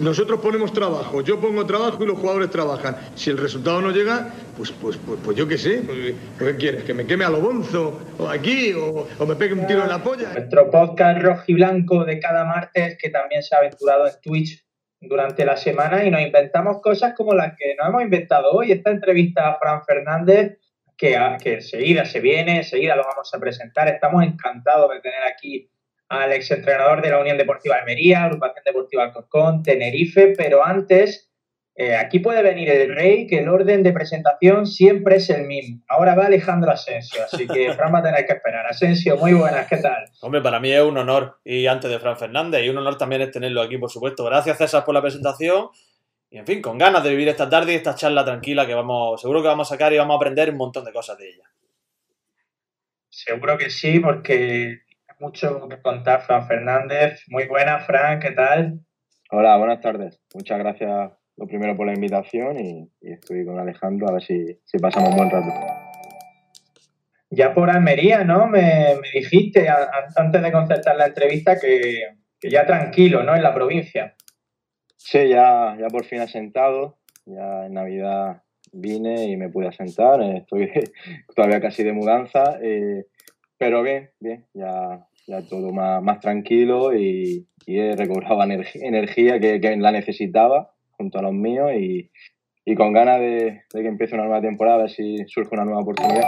Nosotros ponemos trabajo, yo pongo trabajo y los jugadores trabajan. Si el resultado no llega, pues, pues, pues, pues yo qué sé. Pues, ¿Qué quieres? ¿Que me queme a lo bonzo? ¿O aquí? O, me pegue un tiro en la polla? Nuestro podcast rojiblanco de cada martes, que también se ha aventurado en Twitch durante la semana y nos inventamos cosas como las que nos hemos inventado hoy. Esta entrevista a Fran Fernández, que, que enseguida se viene, enseguida lo vamos a presentar. Estamos encantados de tener aquí al exentrenador de la Unión Deportiva Almería, Agrupación Deportiva Alcorcón, Tenerife, pero antes, eh, aquí puede venir el rey, que el orden de presentación siempre es el mismo. Ahora va Alejandro Asensio, así que Fran va a tener que esperar. Asensio, muy buenas, ¿qué tal? Hombre, para mí es un honor, y antes de Fran Fernández, y un honor también es tenerlo aquí, por supuesto. Gracias, César, por la presentación. Y en fin, con ganas de vivir esta tarde y esta charla tranquila que vamos, seguro que vamos a sacar y vamos a aprender un montón de cosas de ella. Seguro que sí, porque mucho que contar, Fran Fernández. Muy buena, Fran, ¿qué tal? Hola, buenas tardes. Muchas gracias, lo primero, por la invitación y, estoy con Alejandro a ver si, pasamos un buen rato. Ya por Almería, ¿no? Me, dijiste antes de concertar la entrevista que, ya tranquilo, ¿no? En la provincia. Sí, ya, ya por fin asentado. Ya en Navidad vine y me pude asentar. Estoy todavía casi de mudanza. Eh, pero bien, bien, ya, ya todo más, más tranquilo y, he recobrado energía que, que, la necesitaba junto a los míos y, y con ganas de, de, que empiece una nueva temporada, a ver si surge una nueva oportunidad.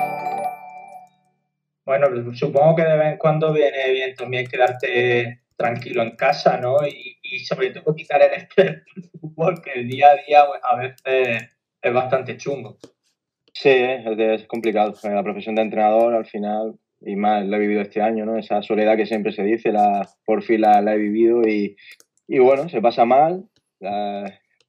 Bueno, supongo que de vez en cuando viene bien también quedarte tranquilo en casa, ¿no? Y, y sobre todo quitar el estrés del fútbol, que el día a día pues, a veces es bastante chungo. Sí, es, es complicado. La profesión de entrenador al final y más la he vivido este año, ¿no? Esa soledad que siempre se dice, la, por fin la, he vivido y, y, bueno, se pasa mal,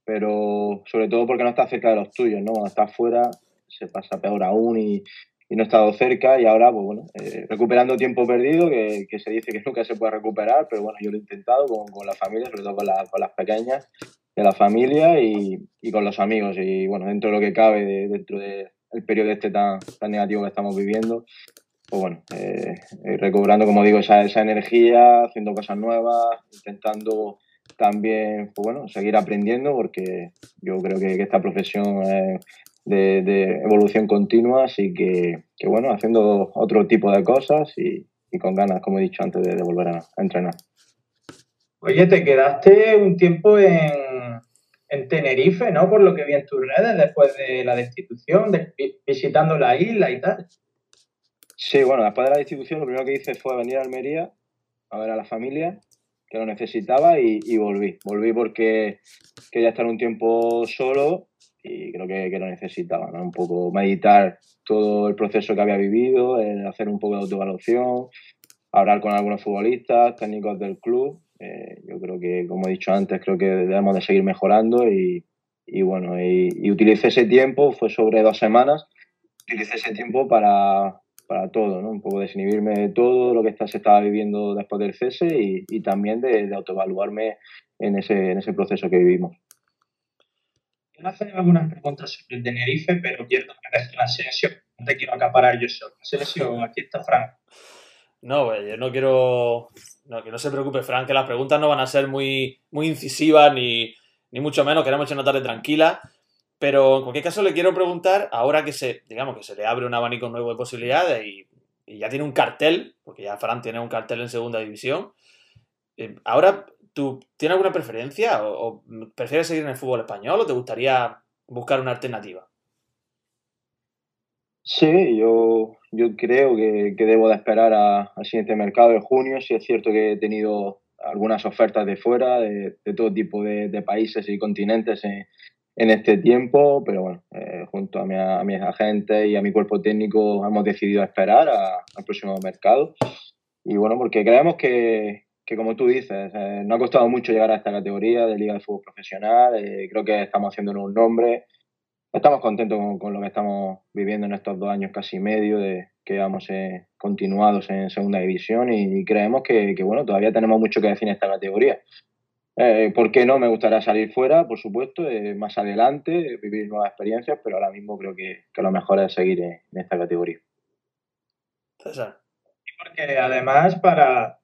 pero sobre todo porque no estás cerca de los tuyos, ¿no? Cuando estás fuera se pasa peor aún y, y no he estado cerca y ahora, pues bueno, eh, recuperando tiempo perdido, que, que, se dice que nunca se puede recuperar, pero bueno, yo lo he intentado con, con la familia, sobre todo con, con las pequeñas de la familia y, y, con los amigos y bueno, dentro de lo que cabe, dentro del periodo este tan, tan negativo que estamos viviendo, pues bueno, eh, eh, recobrando, como digo, esa, energía, haciendo cosas nuevas, intentando también, pues bueno, seguir aprendiendo, porque yo creo que, esta profesión es de, evolución continua, así que, que, bueno, haciendo otro tipo de cosas y, con ganas, como he dií antes, de, volver a, entrenar. Oye, te quedaste un tiempo en, en Tenerife, ¿no? Por lo que vi en tus redes después de la destitución, visitando la isla y tal. Sí, bueno, después de la distribución lo primero que hice fue venir a Almería a ver a la familia que lo necesitaba y, volví. Volví porque quería estar un tiempo solo y creo que, lo necesitaba, ¿no? Un poco meditar todo el proceso que había vivido, hacer un poco de autoevaluación, hablar con algunos futbolistas, técnicos del club. Eh, yo creo que, como he dicho antes, creo que debemos de seguir mejorando y, bueno, y, y utilicé ese tiempo, fue sobre dos semanas, utilicé ese tiempo para, para todo, ¿no? Un poco desinhibirme de todo lo que se estaba viviendo después del cese y, también de, autoevaluarme en ese, en ese proceso que vivimos. Quiero hacer algunas preguntas sobre el Tenerife, pero quiero que me la Asensio. No te quiero acaparar yo solo. Asensio, aquí está Frank. No, yo no quiero. No, que no se preocupe, Frank, que las preguntas no van a ser muy, muy incisivas ni, ni mucho menos. Queremos echar una tarde tranquila. Pero en cualquier caso le quiero preguntar, ahora que se, digamos, que se le abre un abanico nuevo de posibilidades y, ya tiene un cartel, porque ya Fran tiene un cartel en segunda división, eh, ahora ¿tú tienes alguna preferencia o, prefieres seguir en el fútbol español o te gustaría buscar una alternativa? Sí, yo, yo creo que, debo de esperar al siguiente mercado de junio. Si es cierto que he tenido algunas ofertas de fuera, de, todo tipo de, países y continentes en, en este tiempo, pero bueno, eh, junto a, mi, a, mis agentes y a mi cuerpo técnico hemos decidido esperar al próximo mercado. Y bueno, porque creemos que, que como tú dices, eh, no ha costado mucho llegar a esta categoría de Liga de Fútbol Profesional, eh, creo que estamos haciéndonos un nombre, estamos contentos con, lo que estamos viviendo en estos dos años casi medio de que hemos continuados en segunda división y, creemos que, que, bueno, todavía tenemos mucho que decir en esta categoría. Eh, ¿Por qué no? Me gustaría salir fuera, por supuesto, eh, más adelante, vivir nuevas experiencias, pero ahora mismo creo que, lo mejor es seguir en, esta categoría. César. Y porque además para,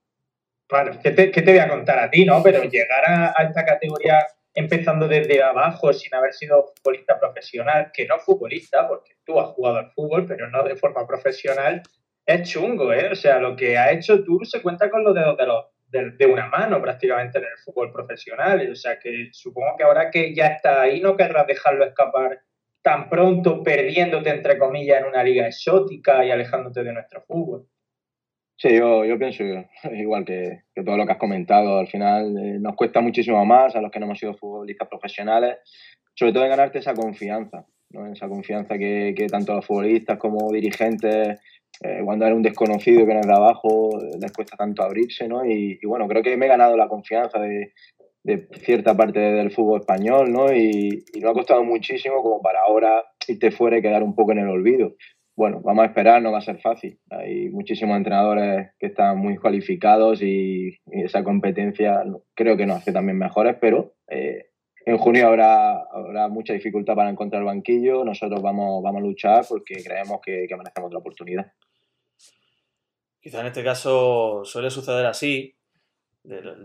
Bueno, ¿qué te, voy a contar a ti, no? Pero llegar a, esta categoría empezando desde abajo sin haber sido futbolista profesional, que no futbolista, porque tú has jugado al fútbol, pero no de forma profesional, es chungo, ¿eh? O sea, lo que ha hecho tú se cuenta con los dedos de, los, de, una mano prácticamente en el fútbol profesional. O sea, que supongo que ahora que ya está ahí no querrás dejarlo escapar tan pronto, perdiéndote, entre comillas, en una liga exótica y alejándote de nuestro fútbol. Sí, yo, yo pienso igual que, que, todo lo que has comentado. Al final eh, nos cuesta muchísimo más a los que no hemos sido futbolistas profesionales, sobre todo en ganarte esa confianza, ¿no? esa confianza que, que tanto los futbolistas como dirigentes, eh, cuando eres un desconocido que no es de abajo, les cuesta tanto abrirse. ¿no? Y, bueno, creo que me he ganado la confianza de, cierta parte del fútbol español ¿no? y, no ha costado muchísimo como para ahora irte fuera y quedar un poco en el olvido bueno, vamos a esperar, no va a ser fácil. Hay muchísimos entrenadores que están muy cualificados y, esa competencia creo que nos hace también mejores, pero eh, en junio habrá, habrá mucha dificultad para encontrar banquillo. Nosotros vamos, vamos a luchar porque creemos que, que merecemos otra oportunidad. Quizá en este caso suele suceder así,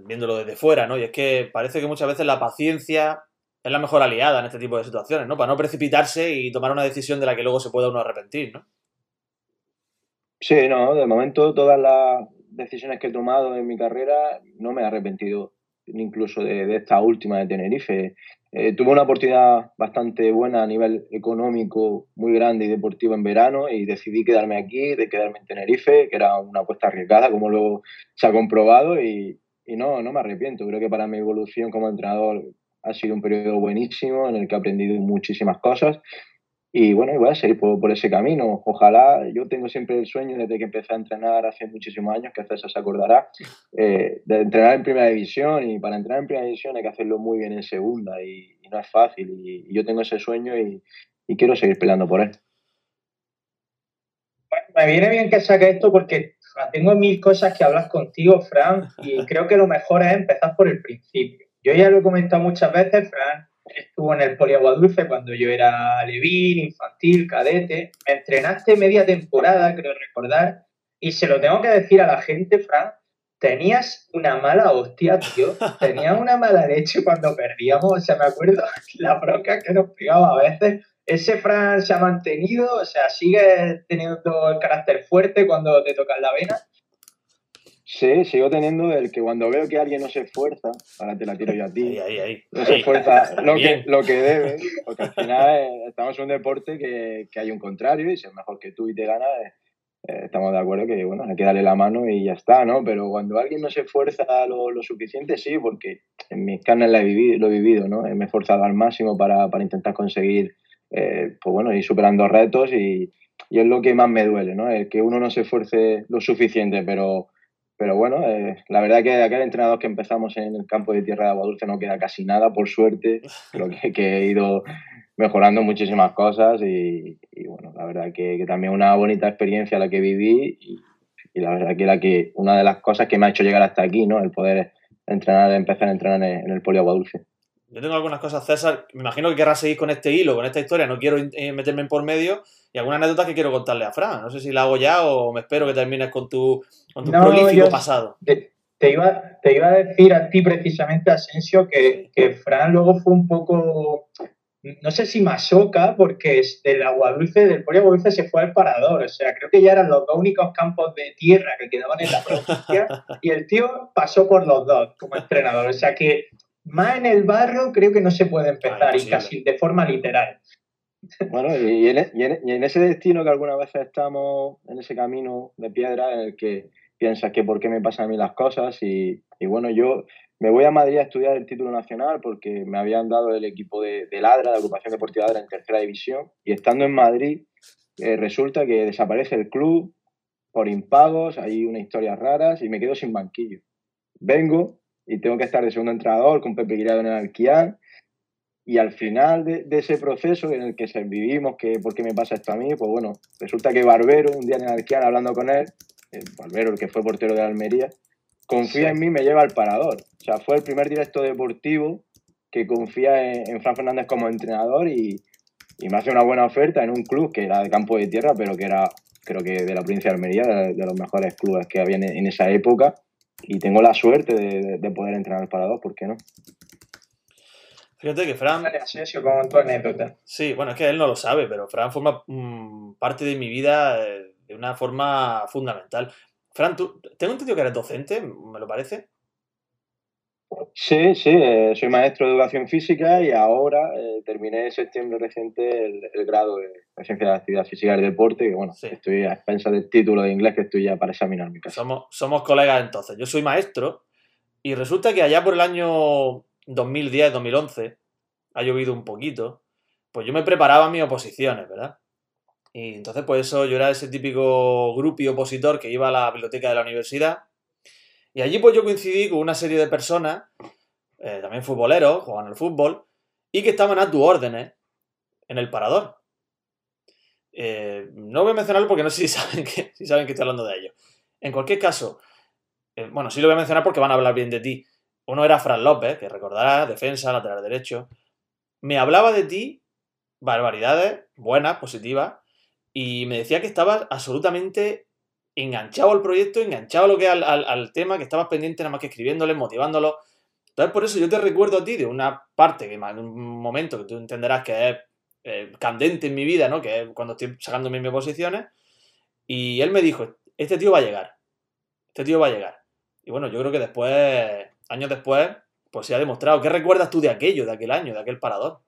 viéndolo desde fuera, ¿no? Y es que parece que muchas veces la paciencia es la mejor aliada en este tipo de situaciones, ¿no? Para no precipitarse y tomar una decisión de la que luego se pueda uno arrepentir, ¿no? Sí, no, de momento todas las decisiones que he tomado en mi carrera no me he arrepentido incluso de, esta última de Tenerife. Eh, tuve una oportunidad bastante buena a nivel económico, muy grande y deportivo en verano y decidí quedarme aquí, de quedarme en Tenerife, que era una apuesta arriesgada, como luego se ha comprobado y, y no, no me arrepiento. Creo que para mi evolución como entrenador ha sido un periodo buenísimo en el que he aprendido muchísimas cosas y bueno, voy a seguir por, ese camino. Ojalá, yo tengo siempre el sueño desde que empecé a entrenar hace muchísimos años, que César se acordará, eh, de entrenar en primera división y para entrenar en primera división hay que hacerlo muy bien en segunda y, no es fácil y, yo tengo ese sueño y, quiero seguir peleando por él. Bueno, me viene bien que saque esto porque tengo mil cosas que hablas contigo, Fran, y creo que lo mejor es empezar por el principio. Yo ya lo he comentado muchas veces, Fran estuvo en el Poliaguadulce cuando yo era levín, infantil, cadete. Me entrenaste media temporada, creo recordar, y se lo tengo que decir a la gente, Fran, tenías una mala hostia, tío. Tenías una mala leche cuando perdíamos. O sea, me acuerdo la bronca que nos pegaba a veces. Ese Fran se ha mantenido, o sea, sigue teniendo el carácter fuerte cuando te tocan la vena. Sí, sigo teniendo el que cuando veo que alguien no se esfuerza, ahora te la tiro yo a ti, ahí, no se esfuerza lo que, lo que debe, porque al final eh, estamos en un deporte que, que, hay un contrario y si es mejor que tú y te gana, eh, eh, estamos de acuerdo que bueno, hay que darle la mano y ya está, ¿no? Pero cuando alguien no se esfuerza lo, lo suficiente, sí, porque en mis carnes lo he vivido, lo he vivido ¿no? Me he esforzado al máximo para, para intentar conseguir, pues bueno, ir superando retos y, y es lo que más me duele, ¿no? El que uno no se esfuerce lo suficiente, pero pero bueno, eh, la verdad que de aquel entrenador que empezamos en el campo de Tierra de Agua Dulce no queda casi nada, por suerte. Creo que, he ido mejorando muchísimas cosas y, bueno, la verdad que, también una bonita experiencia la que viví y, la verdad que era que una de las cosas que me ha hecho llegar hasta aquí, ¿no? El poder entrenar, empezar a entrenar en, el Poli Agua Dulce. Yo tengo algunas cosas, César. Me imagino que querrás seguir con este hilo, con esta historia. No quiero eh, meterme en por medio. Y alguna anécdota que quiero contarle a Fran. No sé si la hago ya o me espero que termines con tu, con tu prolífico pasado. Te, iba, te iba a decir a ti precisamente, Asensio, que, que Fran luego fue un poco, no sé si masoca, porque del agua dulce, del agua dulce se fue al parador. O sea, creo que ya eran los dos únicos campos de tierra que quedaban en la provincia. y el tío pasó por los dos como entrenador. O sea que más en el barro creo que no se puede empezar, y casi de forma literal. Bueno, y en, ese destino que algunas veces estamos, en ese camino de piedra en el que piensas que por qué me pasan a mí las cosas y, bueno, yo me voy a Madrid a estudiar el título nacional porque me habían dado el equipo de, Ladra, de Agrupación Deportiva Ladra en tercera división y estando en Madrid eh, resulta que desaparece el club por impagos, hay unas historias raras y me quedo sin banquillo. Vengo y tengo que estar de segundo entrenador con Pepe Guirado en el Alquián y al final de, ese proceso en el que vivimos, que por qué me pasa esto a mí, pues bueno, resulta que Barbero, un día en el Alquiar hablando con él, el Barbero, el que fue portero de Almería, confía en mí, me lleva al parador. O sea, fue el primer directo deportivo que confía en, Fran Fernández como entrenador y, me hace una buena oferta en un club que era de campo de tierra, pero que era, creo que de la provincia de Almería, de, los mejores clubes que había en, esa época. Y tengo la suerte de, poder entrenar el parador, ¿por qué no? Fíjate que Fran. como tu anécdota. Sí, bueno, es que él no lo sabe, pero Fran forma mm, parte de mi vida eh, de una forma fundamental. Fran, ¿tú, tengo entendido que eres docente, me lo parece. Sí, sí, eh, soy maestro de educación física y ahora eh, terminé en septiembre reciente el, grado de, ciencia de la actividad física y deporte, y bueno, estoy a expensas del título de inglés que estoy ya para examinar mi caso. Somos, somos colegas entonces. Yo soy maestro y resulta que allá por el año 2010-2011 ha llovido un poquito, pues yo me preparaba mis oposiciones, ¿verdad? Y entonces, pues eso, yo era ese típico grupo y opositor que iba a la biblioteca de la universidad y allí pues yo coincidí con una serie de personas, eh, también futboleros, jugaban al fútbol, y que estaban a tu órdenes en el parador. Eh, no voy a mencionarlo porque no sé si saben que, si saben que estoy hablando de ellos. En cualquier caso, eh, bueno, sí lo voy a mencionar porque van a hablar bien de ti. Uno era Fran López, que recordará, defensa, lateral derecho. Me hablaba de ti, barbaridades, buenas, positivas, y me decía que estabas absolutamente enganchado al proyecto, enganchado lo que al, al, tema, que estabas pendiente nada más que escribiéndole, motivándolo. Entonces, por eso yo te recuerdo a ti de una parte, que en un momento que tú entenderás que es eh, candente en mi vida, ¿no? Que es cuando estoy sacando mis posiciones. Y él me dijo, este tío va a llegar. Este tío va a llegar. Y bueno, yo creo que después, años después, pues se ha demostrado. ¿Qué recuerdas tú de aquello, de aquel año, de aquel parador?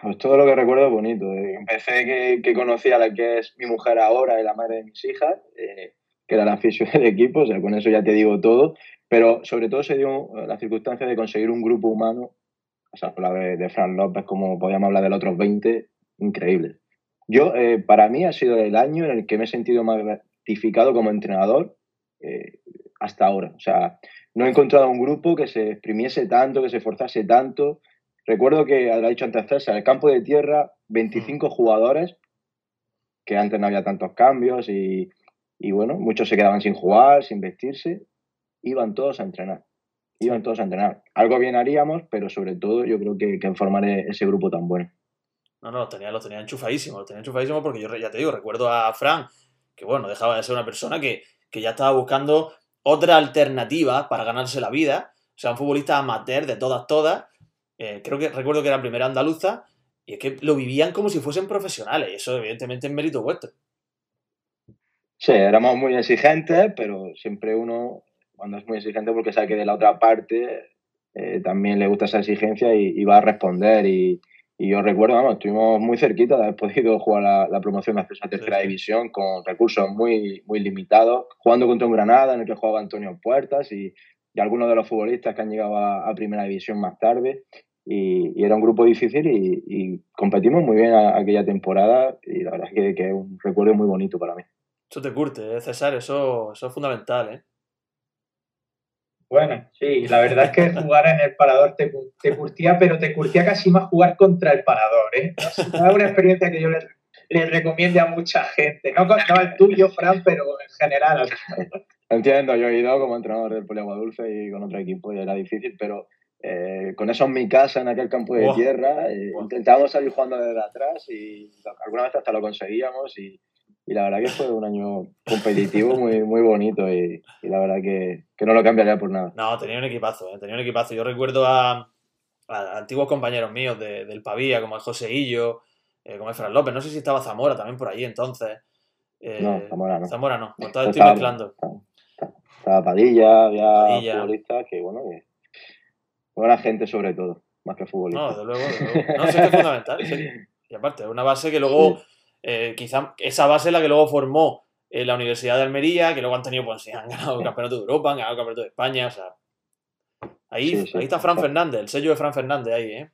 Pues todo lo que recuerdo es bonito. Eh, empecé que, que, conocí a la que es mi mujer ahora y la madre de mis hijas, eh, que era la afición del equipo, o sea, con eso ya te digo todo. Pero sobre todo se dio la circunstancia de conseguir un grupo humano, o sea, la de, de Fran López, como podíamos hablar de los otros 20, increíble. Yo, eh, para mí, ha sido el año en el que me he sentido más gratificado como entrenador hasta ahora. O sea, no he encontrado un grupo que se exprimiese tanto, que se esforzase tanto, Recuerdo que, lo ha dicho antes César, el campo de tierra, 25 jugadores, que antes no había tantos cambios y, bueno, muchos se quedaban sin jugar, sin vestirse, iban todos a entrenar. Iban todos a entrenar. Algo bien haríamos, pero sobre todo yo creo que, que formar e-, ese grupo tan bueno. No, no, lo tenía, lo tenía enchufadísimo, lo tenía enchufadísimo porque yo ya te digo, recuerdo a Fran, que bueno, dejaba de ser una persona que, que ya estaba buscando otra alternativa para ganarse la vida. O sea, un futbolista amateur de todas, todas, eh, creo que recuerdo que era primera andaluza, y es que lo vivían como si fuesen profesionales, y eso evidentemente es mérito vuestro. Sí, éramos muy exigentes, pero siempre uno, cuando es muy exigente, porque sabe que de la otra parte eh, también le gusta esa exigencia y, va a responder. Y, yo recuerdo, vamos, estuvimos muy cerquita de haber podido jugar la, promoción de acceso a tercera división con recursos muy, muy limitados, jugando contra un Granada en el que jugaba Antonio Puertas y, y algunos de los futbolistas que han llegado a, primera división más tarde. Y, era un grupo difícil y, competimos muy bien aquella temporada y la verdad es que, es un recuerdo muy bonito para mí. Eso te curte, ¿eh, César, eso, eso es fundamental. ¿eh? Bueno, sí, la verdad es que jugar en el parador te, te, curtía, pero te curtía casi más jugar contra el parador. ¿eh? Es una experiencia que yo le, le recomiende a mucha gente. No, no el tuyo, Fran, pero en general. Entiendo, yo he ido como entrenador del Poliaguadulce y con otro equipo y era difícil, pero eh, con eso en mi casa, en aquel campo de tierra, eh, intentábamos salir jugando desde atrás y alguna vez hasta lo conseguíamos y, y, la verdad que fue un año competitivo muy, muy bonito y, y la verdad que, que, no lo cambiaría por nada. No, tenía un equipazo, eh, tenía un equipazo. Yo recuerdo a, a antiguos compañeros míos de, del Pavía, como el José Illo, como el Fran López, no sé si estaba Zamora también por ahí entonces. no, Zamora no. Zamora no, entonces estoy mezclando estaba Padilla, había futbolistas que, bueno, que buena gente sobre todo, más que futbolistas. No, de luego, de luego. No, que es fundamental, Y aparte, una base que luego, eh, quizá esa base es la que luego formó eh, la Universidad de Almería, que luego han tenido, pues, han ganado el Campeonato de Europa, han ganado el Campeonato de España, o sea. Ahí, ahí está Fran Fernández, el sello de Fran Fernández ahí, ¿eh?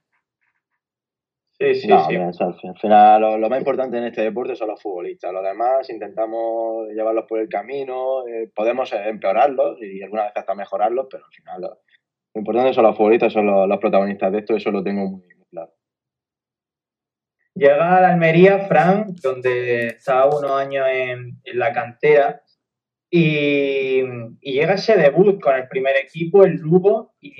Sí, sí, sí. al final lo, más importante en este deporte son los futbolistas. Los demás intentamos llevarlos por el camino, eh, podemos empeorarlos y alguna vez hasta mejorarlos, pero al final lo, importante son los futbolistas, son los, protagonistas de esto, eso lo tengo muy, claro. Llega a la Almería, Fran, donde estaba unos años en, la cantera, y, llega ese debut con el primer equipo, el Lugo, y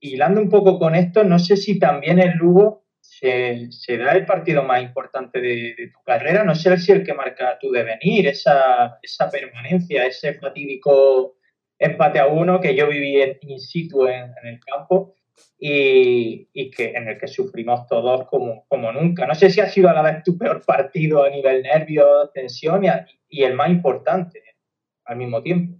hilando un poco con esto, no sé si también el Lugo se, da el partido más importante de, tu carrera. No sé si el que marca tu devenir, esa, esa permanencia, ese fatídico empate a uno que yo viví en, in situ en, el campo y, que en el que sufrimos todos como, como nunca. No sé si ha sido a la vez tu peor partido a nivel nervios, tensión y, el más importante al mismo tiempo.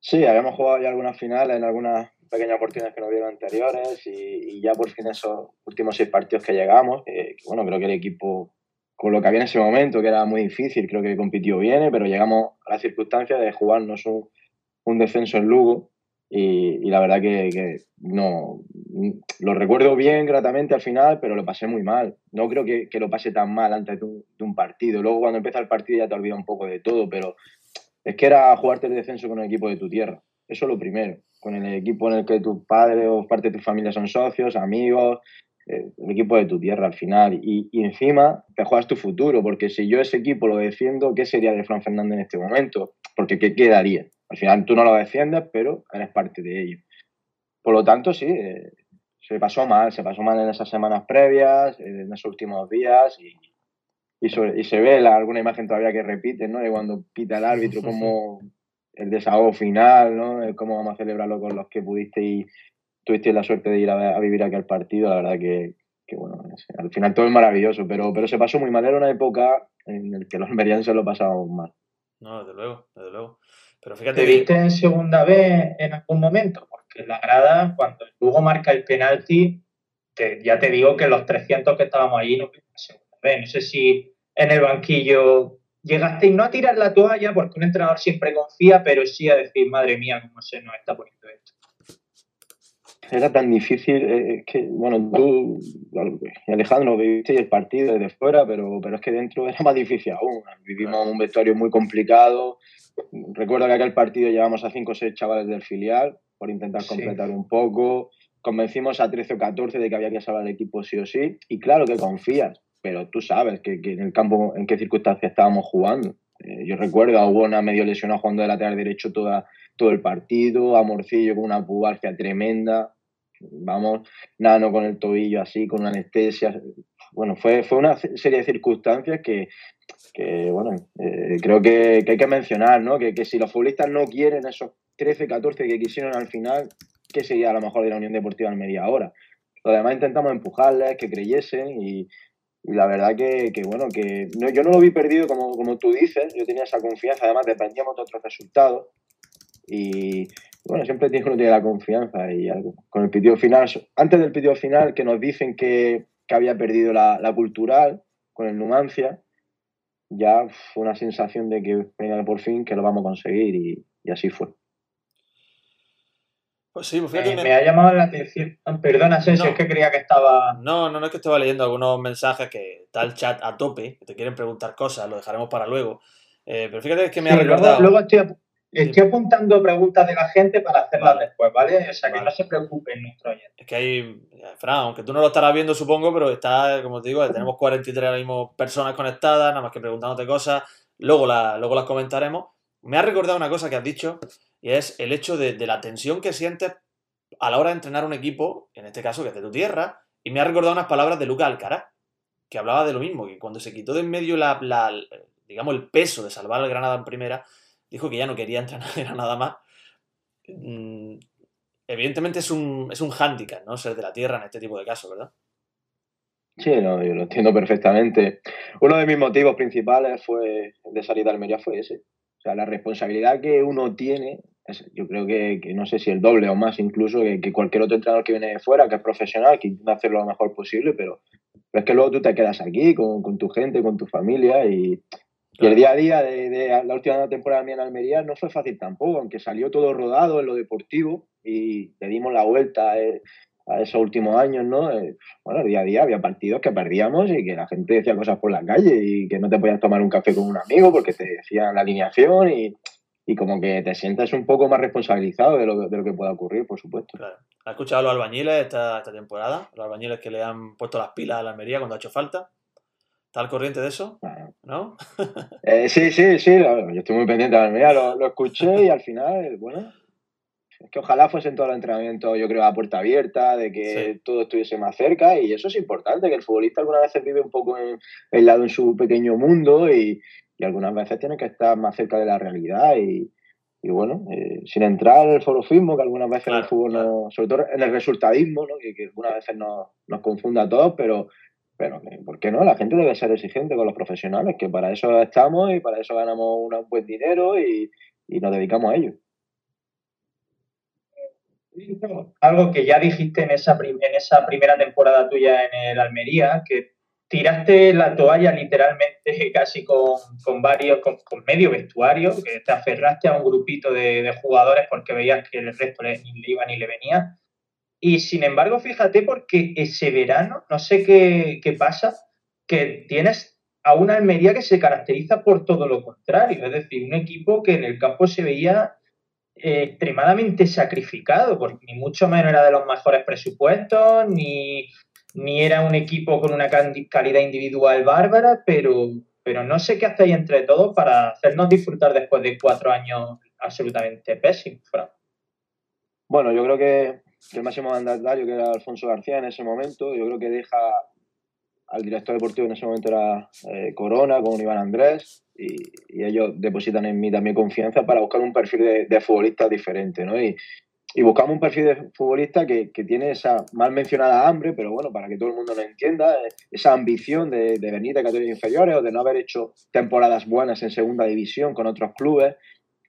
Sí, habíamos jugado ya algunas finales en algunas pequeñas oportunidades que nos dieron anteriores y, ya por fin esos últimos seis partidos que llegamos, que, bueno, creo que el equipo con lo que había en ese momento, que era muy difícil, creo que compitió bien, pero llegamos a la circunstancia de jugarnos un, un descenso en Lugo y, la verdad que, no lo recuerdo bien gratamente al final, pero lo pasé muy mal. No creo que, lo pase tan mal antes de un, partido. Luego cuando empieza el partido ya te olvidas un poco de todo, pero es que era jugarte el descenso con el equipo de tu tierra. Eso es lo primero. Con el equipo en el que tus padres o parte de tu familia son socios, amigos, eh, el equipo de tu tierra al final. Y, y, encima te juegas tu futuro, porque si yo ese equipo lo defiendo, ¿qué sería de Fran Fernández en este momento? Porque ¿qué quedaría? Al final tú no lo defiendes, pero eres parte de ello. Por lo tanto, sí, eh, se pasó mal, se pasó mal en esas semanas previas, eh, en esos últimos días y, y, se ve la, alguna imagen todavía que repite, ¿no? De cuando pita el árbitro, como el desahogo final, ¿no? Cómo vamos a celebrarlo con los que pudiste y tuviste la suerte de ir a, vivir aquel partido, la verdad que, bueno, al final todo es maravilloso, pero, pero se pasó muy mal, era una época en la que los se lo pasaban mal. No, desde luego, desde luego. Pero fíjate. ¿Te viste en segunda vez en algún momento? Porque la grada, cuando Lugo marca el penalti, ya te digo que los 300 que estábamos allí no en segunda vez. No sé si en el banquillo llegasteis no a tirar la toalla, porque un entrenador siempre confía, pero sí a decir, madre mía, cómo se nos está poniendo esto. Era tan difícil, eh, que, bueno, tú y Alejandro viviste el partido desde fuera, pero, pero es que dentro era más difícil aún. Vivimos un vestuario muy complicado, Recuerdo que aquel partido llevamos a 5 o 6 chavales del filial por intentar completar un poco. Convencimos a 13 o 14 de que había que salvar el equipo sí o sí. Y claro que confías, pero tú sabes que, en el campo, en qué circunstancias estábamos jugando. Eh, yo recuerdo a Hugo medio lesionado jugando de lateral derecho toda, todo el partido, a Morcillo con una pubalgia tremenda. Vamos, Nano con el tobillo así, con una anestesia. Bueno, fue, fue una serie de circunstancias que, que bueno, eh, creo que, hay que mencionar, ¿no? Que, si los futbolistas no quieren esos 13, 14 que quisieron al final, ¿qué sería a lo mejor de la Unión Deportiva en media hora? Lo demás intentamos empujarles, que creyesen y, la verdad que, bueno, que yo no lo vi perdido como, como tú dices, yo tenía esa confianza, además dependíamos de otros resultados y bueno, siempre tienes uno tiene la confianza y algo. Con el pitido final, antes del pitido final que nos dicen que, había perdido la, la cultural con el Numancia, ya fue una sensación de que venga por fin que lo vamos a conseguir y, así fue. Pues sí, pues me, ha llamado la atención. Perdona, Sensio, es que creía que estaba. No, no, no es que estaba leyendo algunos mensajes que está el chat a tope, que te quieren preguntar cosas, lo dejaremos para luego. Eh, pero fíjate que me ha recordado. Luego, estoy, Estoy apuntando preguntas de la gente para hacerlas después, ¿vale? O sea, que no se preocupen nuestro oyente. Es que hay, Fran, aunque tú no lo estarás viendo, supongo, pero está, como te digo, tenemos 43 ahora mismo personas conectadas, nada más que preguntándote cosas, luego, la, luego las comentaremos. Me ha recordado una cosa que has dicho, y es el hecho de, la tensión que sientes a la hora de entrenar un equipo, en este caso que es de tu tierra, y me ha recordado unas palabras de Luca Alcaraz, que hablaba de lo mismo, que cuando se quitó de en medio la, la digamos, el peso de salvar al Granada en primera, dijo que ya no quería entrenar nada más. Mm, evidentemente es un, es un hándicap, ¿no? Ser de la tierra en este tipo de casos, ¿verdad? Sí, no, yo lo entiendo perfectamente. Uno de mis motivos principales fue de salir de Almería fue ese. O sea, la responsabilidad que uno tiene, yo creo que, no sé si el doble o más incluso que, cualquier otro entrenador que viene de fuera, que es profesional, que intenta hacerlo lo mejor posible, pero, pero es que luego tú te quedas aquí con, con tu gente, con tu familia y, y el día a día de, la última temporada mía en Almería no fue fácil tampoco, aunque salió todo rodado en lo deportivo y le dimos la vuelta a, esos últimos años, ¿no? Eh, bueno, el día a día había partidos que perdíamos y que la gente decía cosas por la calle y que no te podías tomar un café con un amigo porque te decían la alineación y, como que te sientes un poco más responsabilizado de lo, de lo que pueda ocurrir, por supuesto. Claro. ¿Has escuchado a los albañiles esta, esta temporada? Los albañiles que le han puesto las pilas a la Almería cuando ha hecho falta. ¿Está al corriente de eso? ¿No? Eh, sí, sí, sí, yo estoy muy pendiente la lo, lo escuché y al final, bueno, que ojalá fuesen todos los entrenamientos, yo creo, a puerta abierta, de que todo estuviese más cerca, y eso es importante, que el futbolista algunas veces vive un poco en, aislado en su pequeño mundo y, algunas veces tiene que estar más cerca de la realidad y, bueno, eh, sin entrar en el forofismo, que algunas veces en el fútbol, sobre todo en el resultadismo, ¿no? que, algunas veces nos, nos confunda a todos, pero pero, ¿por qué no? La gente debe ser exigente con los profesionales, que para eso estamos y para eso ganamos un buen dinero y, nos dedicamos a ello. Algo que ya dijiste en esa, en esa primera temporada tuya en el Almería, que tiraste la toalla literalmente casi con, varios, con, medio vestuario, que te aferraste a un grupito de, jugadores porque veías que el resto ni le iba ni le venía. Y sin embargo, fíjate, porque ese verano, no sé qué, pasa, que tienes a una Almería que se caracteriza por todo lo contrario. Es decir, un equipo que en el campo se veía eh, extremadamente sacrificado, porque ni mucho menos era de los mejores presupuestos, ni, ni era un equipo con una calidad individual bárbara, pero, pero no sé qué hacéis entre todos para hacernos disfrutar después de cuatro años absolutamente pésimos, Bueno, yo creo que el máximo mandatario, que era Alfonso García en ese momento, yo creo que deja al director deportivo en ese momento era eh, Corona con Iván Andrés y, ellos depositan en mí también confianza para buscar un perfil de, futbolista diferente, ¿no? Y, buscamos un perfil de futbolista que, tiene esa mal mencionada hambre, pero bueno, para que todo el mundo lo entienda, eh, esa ambición de, de venir de categorías inferiores o de no haber hecho temporadas buenas en segunda división con otros clubes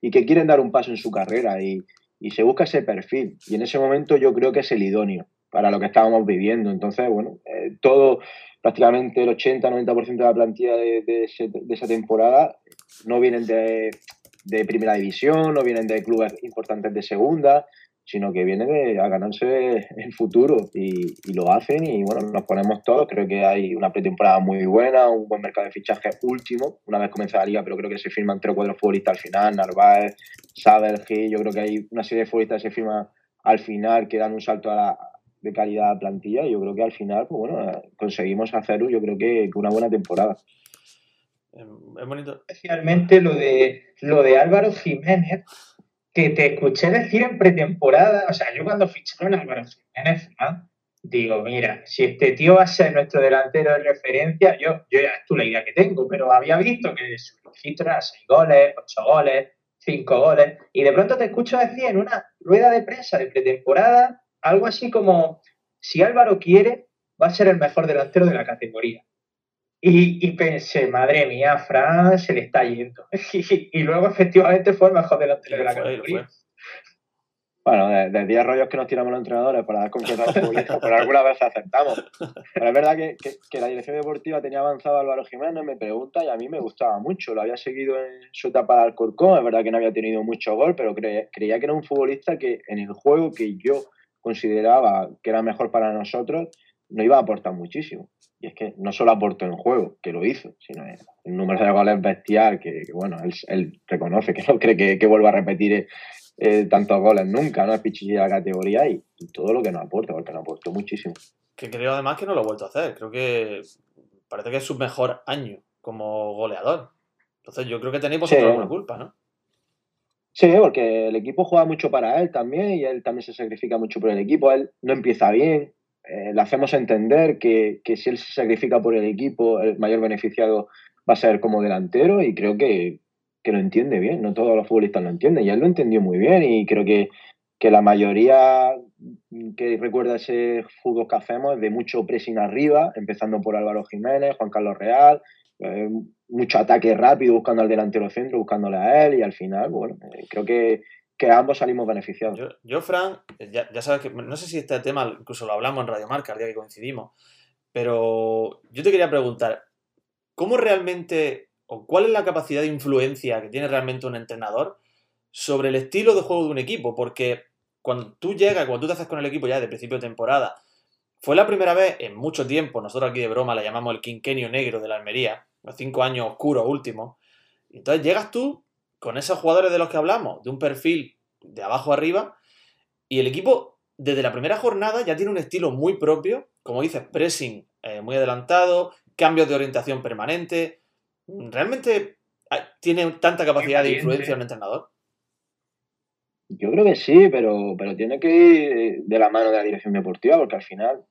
y que quieren dar un paso en su carrera y, y se busca ese perfil. Y en ese momento yo creo que es el idóneo para lo que estábamos viviendo. Entonces, bueno, eh, todo, prácticamente el 80-90% de la plantilla de, de, esa temporada no vienen de, de, primera división, no vienen de clubes importantes de segunda, sino que vienen de, a ganarse el futuro y, y, lo hacen y bueno, nos ponemos todos. Creo que hay una pretemporada muy buena, un buen mercado de fichaje último, una vez comenzada la liga, pero creo que se firman tres o cuatro futbolistas al final, Narváez, Saber, yo creo que hay una serie de futbolistas que se firman al final que dan un salto a la, de calidad a plantilla y yo creo que al final, pues bueno, conseguimos hacer yo creo que una buena temporada. Es bonito. Especialmente lo de, lo de Álvaro Jiménez, que te escuché decir en pretemporada, o sea, yo cuando ficharon a Álvaro Jiménez, digo, mira, si este tío va a ser nuestro delantero de referencia, yo, yo ya es tu la idea que tengo, pero había visto que su registro era 6 goles, 8 goles, 5 goles, y de pronto te escucho decir en una rueda de prensa de pretemporada algo así como, si Álvaro quiere, va a ser el mejor delantero de la categoría. Y, pensé, madre mía, Fran se le está yendo. y, luego efectivamente fue el mejor delantero de la categoría. Bueno, de 10 rollos que nos tiramos los entrenadores para dar confianza a los futbolistas, pero alguna vez aceptamos. Pero es verdad que, que, la dirección deportiva tenía avanzado Álvaro Jiménez, me pregunta, y a mí me gustaba mucho. Lo había seguido en su etapa de Alcorcón, es verdad que no había tenido mucho gol, pero creía que era un futbolista que en el juego que yo consideraba que era mejor para nosotros, no iba a aportar muchísimo. Y es que no solo aportó en juego, que lo hizo, sino el número de goles bestial, que, bueno, él, reconoce que no cree que, vuelva a repetir eh, tantos goles nunca, ¿no? Es pichichi de la categoría y, todo lo que nos aporta, porque nos aportó muchísimo. Que creo además que no lo ha vuelto a hacer. Creo que parece que es su mejor año como goleador. Entonces yo creo que tenéis vosotros alguna culpa, ¿no? Sí, porque el equipo juega mucho para él también y él también se sacrifica mucho por el equipo. Él no empieza bien, eh, le hacemos entender que, si él se sacrifica por el equipo, el mayor beneficiado va a ser como delantero y creo que, lo entiende bien. No todos los futbolistas lo entienden y él lo entendió muy bien y creo que, la mayoría que recuerda ese fútbol que hacemos es de mucho pressing arriba, empezando por Álvaro Jiménez, Juan Carlos Real, eh, mucho ataque rápido buscando al delantero centro, buscándole a él y al final, bueno, eh, creo que, ambos salimos beneficiados. Yo, Fran, ya, sabes que, no sé si este tema incluso lo hablamos en Radio Marca el día que coincidimos, pero yo te quería preguntar, ¿cómo realmente, o cuál es la capacidad de influencia que tiene realmente un entrenador sobre el estilo de juego de un equipo? Porque cuando tú llegas, cuando tú te haces con el equipo ya de principio de temporada, fue la primera vez en mucho tiempo, nosotros aquí de broma la llamamos el quinquenio negro de la Almería, los cinco años oscuros últimos. Entonces llegas tú con esos jugadores de los que hablamos, de un perfil de abajo arriba, y el equipo desde la primera jornada ya tiene un estilo muy propio, como dices, pressing eh, muy adelantado, cambios de orientación permanente. ¿Realmente tiene tanta capacidad de influencia un entrenador? Yo creo que sí, pero, pero tiene que ir de la mano de la dirección deportiva, porque al final,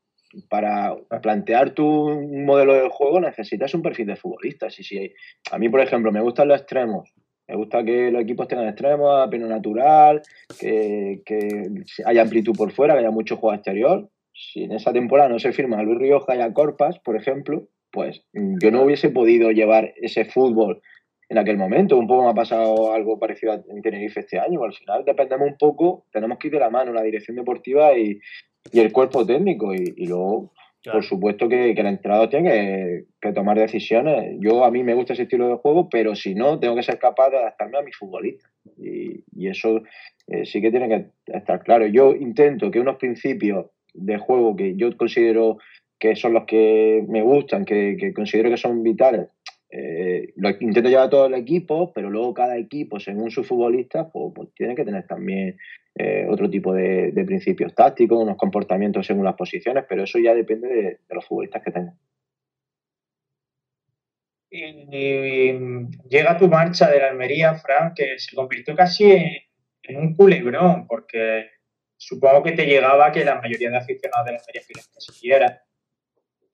para plantear tu modelo de juego necesitas un perfil de futbolista. Si, si, a mí, por ejemplo, me gustan los extremos, me gusta que los equipos tengan extremos, a pleno natural, que, que, haya amplitud por fuera, que haya mucho juego exterior. Si en esa temporada no se firma a Luis Rioja y a Corpas, por ejemplo, pues yo no hubiese podido llevar ese fútbol en aquel momento. Un poco me ha pasado algo parecido en Tenerife este año. Al final dependemos un poco, tenemos que ir de la mano la dirección deportiva y, y el cuerpo técnico. Y, y luego, por supuesto, que, que, el entrenador tiene que, que, tomar decisiones. Yo a mí me gusta ese estilo de juego, pero si no, tengo que ser capaz de adaptarme a mis futbolistas. Y, y eso eh, sí que tiene que estar claro. Yo intento que unos principios de juego que yo considero que son los que me gustan, que, que considero que son vitales, eh, lo intento llevar a todo el equipo, pero luego cada equipo, según sus futbolistas, pues, pues tiene que tener también eh, otro tipo de, de, principios tácticos, unos comportamientos según las posiciones, pero eso ya depende de, de los futbolistas que tengan. Y, y, llega tu marcha de la Almería, Fran, que se convirtió casi en, en, un culebrón, porque supongo que te llegaba que la mayoría de aficionados de la Almería que siguiera.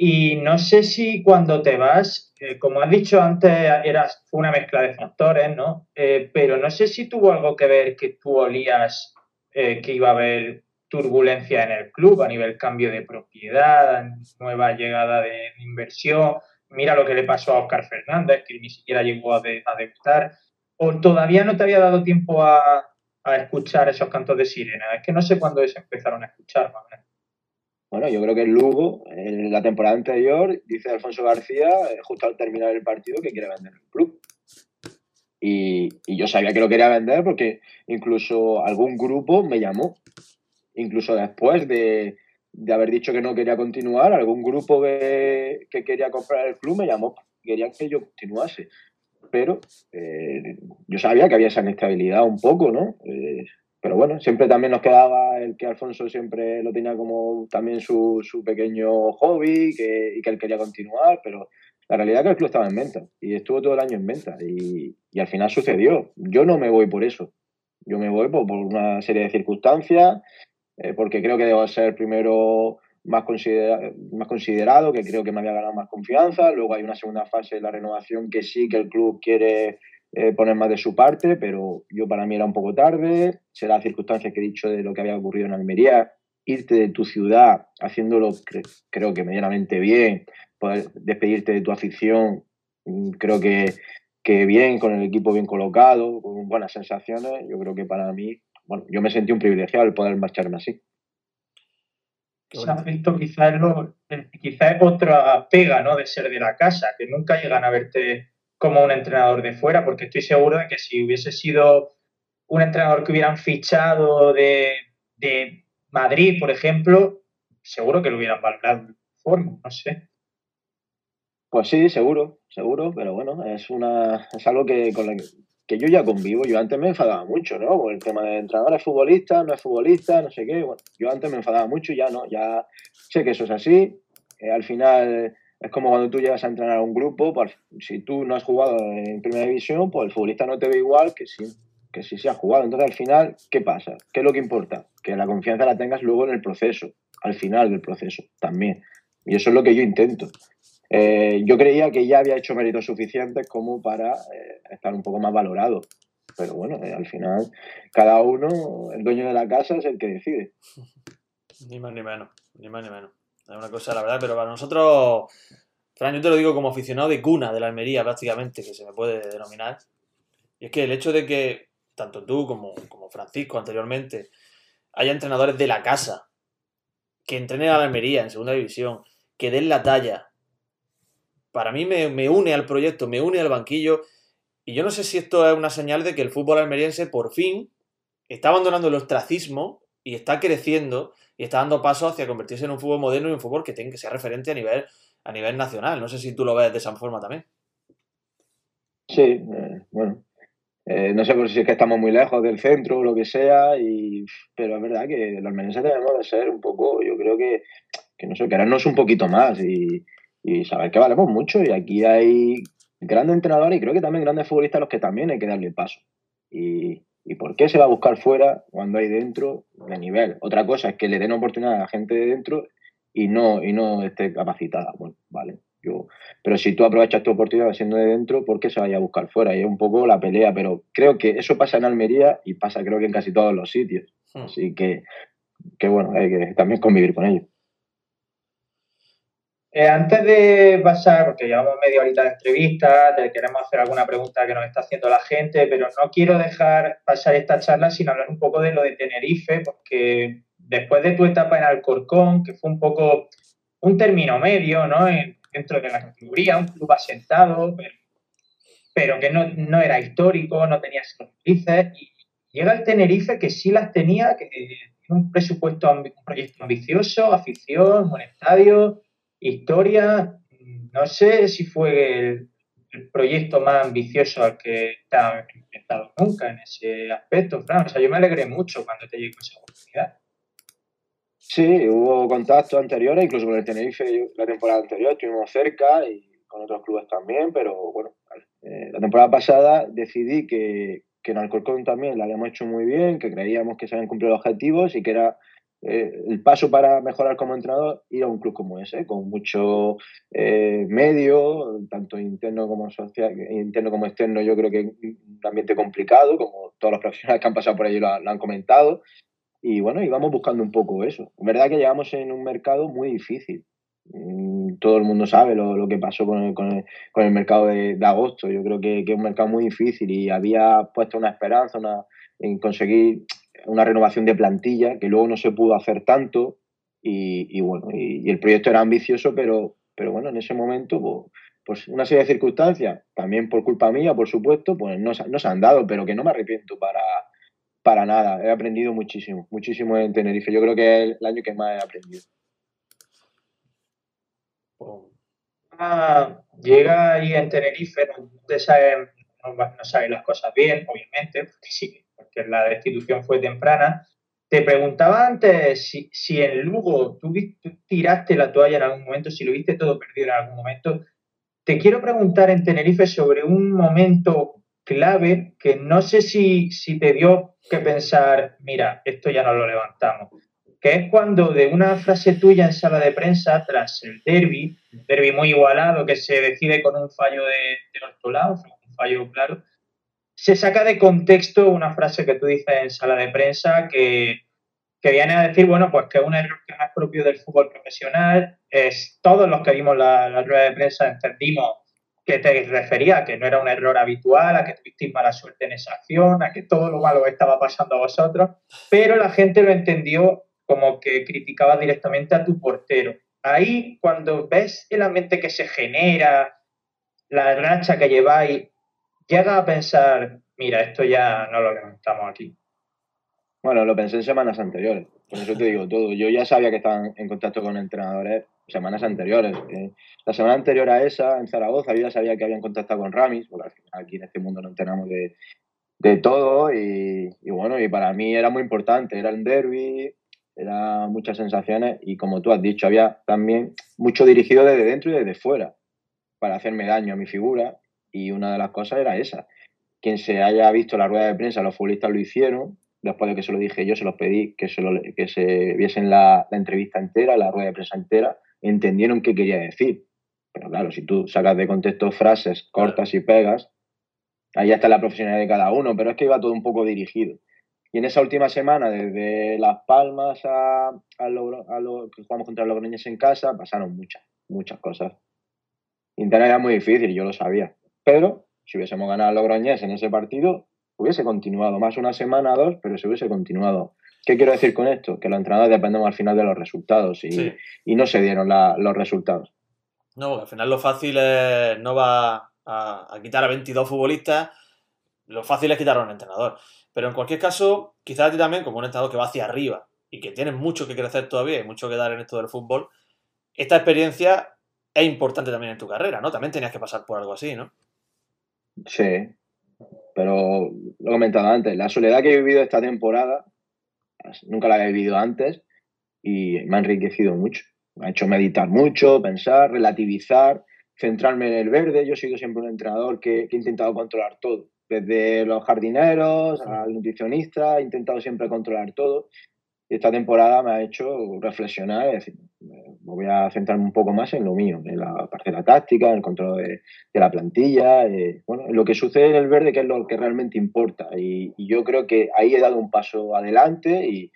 Y no sé si cuando te vas, eh, como has dicho antes, eras, una mezcla de factores, ¿no? Eh, pero no sé si tuvo algo que ver que tú olías eh, que iba a haber turbulencia en el club a nivel cambio de propiedad, nueva llegada de inversión. Mira lo que le pasó a Oscar Fernández, que ni siquiera llegó a, de, debutar. ¿O todavía no te había dado tiempo a, a, escuchar esos cantos de sirena? Es que no sé cuándo se empezaron a escuchar, más. Bueno, yo creo que el Lugo, en la temporada anterior, dice Alfonso García, eh, justo al terminar el partido, que quiere vender el club. Y, yo sabía que lo quería vender porque incluso algún grupo me llamó. Incluso después de, de haber dicho que no quería continuar, algún grupo que, que, quería comprar el club me llamó. Querían que yo continuase. Pero eh, yo sabía que había esa inestabilidad un poco, ¿no? Eh, pero bueno, siempre también nos quedaba el que Alfonso siempre lo tenía como también su, su pequeño hobby que, y que él quería continuar, pero la realidad es que el club estaba en venta y estuvo todo el año en venta y, al final sucedió. Yo no me voy por eso, yo me voy por, una serie de circunstancias, eh, porque creo que debo ser primero más, considera más considerado, que creo que me había ganado más confianza, luego hay una segunda fase de la renovación que sí que el club quiere eh, poner más de su parte, pero yo para mí era un poco tarde. Será circunstancias que he dicho de lo que había ocurrido en Almería. Irte de tu ciudad haciéndolo, cre creo que medianamente bien, poder despedirte de tu afición, mm, creo que, que bien, con el equipo bien colocado, con buenas sensaciones. Yo creo que para mí, bueno, yo me sentí un privilegiado el poder marcharme así. Se ha visto quizás quizá otra pega ¿no? de ser de la casa, que nunca llegan a verte como un entrenador de fuera, porque estoy seguro de que si hubiese sido un entrenador que hubieran fichado de, de Madrid, por ejemplo, seguro que lo hubieran valorado de forma, no sé. Pues sí, seguro, seguro, pero bueno, es una es algo que que, yo ya convivo. Yo antes me enfadaba mucho, ¿no? Con el tema de entrenadores futbolistas, no es futbolista, no sé qué. Yo antes me enfadaba mucho, ya no, ya sé que eso es así. Eh, al final es como cuando tú llegas a entrenar a un grupo, pues, si tú no has jugado en primera división, pues el futbolista no te ve igual que si, que si se ha jugado. Entonces, al final, ¿qué pasa? ¿Qué es lo que importa? Que la confianza la tengas luego en el proceso, al final del proceso también. Y eso es lo que yo intento. Eh, yo creía que ya había hecho méritos suficientes como para eh, estar un poco más valorado. Pero bueno, eh, al final, cada uno, el dueño de la casa es el que decide. Ni más ni menos, ni más ni menos. Es una cosa, la verdad, pero para nosotros, Fran, yo te lo digo como aficionado de cuna de la Almería, prácticamente, que se me puede denominar. Y es que el hecho de que tanto tú como, como Francisco anteriormente haya entrenadores de la casa que entrenen a la Almería en segunda división, que den la talla, para mí me, me, une al proyecto, me une al banquillo. Y yo no sé si esto es una señal de que el fútbol almeriense por fin está abandonando el ostracismo y está creciendo y está dando paso hacia convertirse en un fútbol moderno y un fútbol que tenga que ser referente a nivel, a nivel nacional. No sé si tú lo ves de esa forma también. Sí, eh, bueno. Eh, no sé por si es que estamos muy lejos del centro o lo que sea, y, pero es verdad que los almerienses debemos de ser un poco, yo creo que, que no sé, querernos un poquito más y, y saber que valemos mucho. Y aquí hay grandes entrenadores y creo que también grandes futbolistas a los que también hay que darle paso. Y, ¿Y por qué se va a buscar fuera cuando hay dentro de nivel? Otra cosa es que le den oportunidad a la gente de dentro y no, y no esté capacitada. Bueno, vale. Yo, pero si tú aprovechas tu oportunidad siendo de dentro, ¿por qué se vaya a buscar fuera? Y es un poco la pelea, pero creo que eso pasa en Almería y pasa creo que en casi todos los sitios. Hmm. Así que, que bueno, hay que también convivir con ello. Eh, antes de pasar, porque llevamos media horita de entrevista, te queremos hacer alguna pregunta que nos está haciendo la gente, pero no quiero dejar pasar esta charla sin hablar un poco de lo de Tenerife, porque después de tu etapa en Alcorcón, que fue un poco un término medio, ¿no? dentro de la categoría, un club asentado, pero, que no, era histórico, no tenía cicatrices, y llega el Tenerife que sí las tenía, que tiene un presupuesto, un proyecto ambicioso, afición, buen estadio, historia, no sé si fue el, proyecto más ambicioso al que estaba enfrentado nunca en ese aspecto, Fran. O sea, yo me alegré mucho cuando te llegó esa oportunidad. Sí, hubo contactos anteriores, incluso con el Tenerife la temporada anterior estuvimos cerca y con otros clubes también, pero bueno, eh, la temporada pasada decidí que, que en Alcorcón también la habíamos hecho muy bien, que creíamos que se habían cumplido los objetivos y que era eh, el paso para mejorar como entrenador ir a un club como ese, con mucho eh, medio, tanto interno como social, interno como externo, yo creo que un ambiente complicado, como todos los profesionales que han pasado por ahí lo, han comentado. Y bueno, íbamos buscando un poco eso. Es verdad que llegamos en un mercado muy difícil. Mm, todo el mundo sabe lo, que pasó con el, con el, mercado de, agosto. Yo creo que, que, es un mercado muy difícil y había puesto una esperanza una, en conseguir una renovación de plantilla que luego no se pudo hacer tanto y, bueno, y, el proyecto era ambicioso, pero, pero bueno, en ese momento, pues, pues, una serie de circunstancias, también por culpa mía, por supuesto, pues no, no se han dado, pero que no me arrepiento para, para nada. He aprendido muchísimo, muchísimo en Tenerife. Yo creo que es el año que más he aprendido. Ah, llega ahí en Tenerife, no, no, no sabe las cosas bien, obviamente, porque sí, porque la destitución fue temprana. Te preguntaba antes si, si en Lugo tú, tiraste la toalla en algún momento, si lo viste todo perdido en algún momento. Te quiero preguntar en Tenerife sobre un momento clave que no sé si, te dio que pensar, mira, esto ya no lo levantamos, que es cuando de una frase tuya en sala de prensa tras el derby, un derby muy igualado que se decide con un fallo de, de fallo claro, se saca de contexto una frase que tú dices en sala de prensa que, viene a decir, bueno, pues que un error que no es propio del fútbol profesional, es todos los que vimos la, la rueda de prensa entendimos que te refería que no era un error habitual, a que tuvisteis mala suerte en esa acción, a que todo lo malo estaba pasando a vosotros, pero la gente lo entendió como que criticaba directamente a tu portero. Ahí, cuando ves el ambiente que se genera, la racha que lleváis, llega a pensar, mira, esto ya no lo levantamos aquí? Bueno, lo pensé en semanas anteriores, por eso te digo todo. Yo ya sabía que estaban en contacto con entrenadores semanas anteriores. Eh, la semana anterior a esa, en Zaragoza, yo ya sabía que habían contactado con Ramis, porque al final aquí en este mundo no enteramos de, de todo y, y, bueno, y para mí era muy importante, era el derby, era muchas sensaciones y como tú has dicho, había también mucho dirigido desde dentro y desde fuera para hacerme daño a mi figura y una de las cosas era esa. Quien se haya visto la rueda de prensa, los futbolistas lo hicieron. Después de que se lo dije yo, se los pedí que se, que se viesen la, entrevista entera, la rueda de prensa entera, entendieron qué quería decir. Pero claro, si tú sacas de contexto frases cortas y pegas, ahí está la profesionalidad de cada uno, pero es que iba todo un poco dirigido. Y en esa última semana, desde Las Palmas a, lo, a lo que jugamos contra los Logroñés en casa, pasaron muchas, muchas cosas. Internet era muy difícil, yo lo sabía. Pero si hubiésemos ganado a Logroñés en ese partido, hubiese continuado más una semana, dos, pero se hubiese continuado. ¿Qué quiero decir con esto? Que los entrenadores dependemos al final de los resultados y, y no se dieron los resultados. No, porque al final lo fácil es, no va a, quitar a 22 futbolistas, lo fácil es quitar a un entrenador. Pero en cualquier caso, quizás a ti también, como un entrenador que va hacia arriba y que tiene mucho que crecer todavía y mucho que dar en esto del fútbol, esta experiencia es importante también en tu carrera, ¿no? También tenías que pasar por algo así, ¿no? Sí, pero lo he comentado antes, la soledad que he vivido esta temporada, nunca la había vivido antes y me ha enriquecido mucho. Me ha hecho meditar mucho, pensar, relativizar, centrarme en el verde. Yo he sido siempre un entrenador que, he intentado controlar todo. desde los jardineros al nutricionista, he intentado siempre controlar todo. Esta temporada me ha hecho reflexionar, es decir, voy a centrarme un poco más en lo mío, en la parte de la táctica, en el control de, la plantilla, eh, bueno, en lo que sucede en el verde, que es lo que realmente importa. Y, yo creo que ahí he dado un paso adelante y,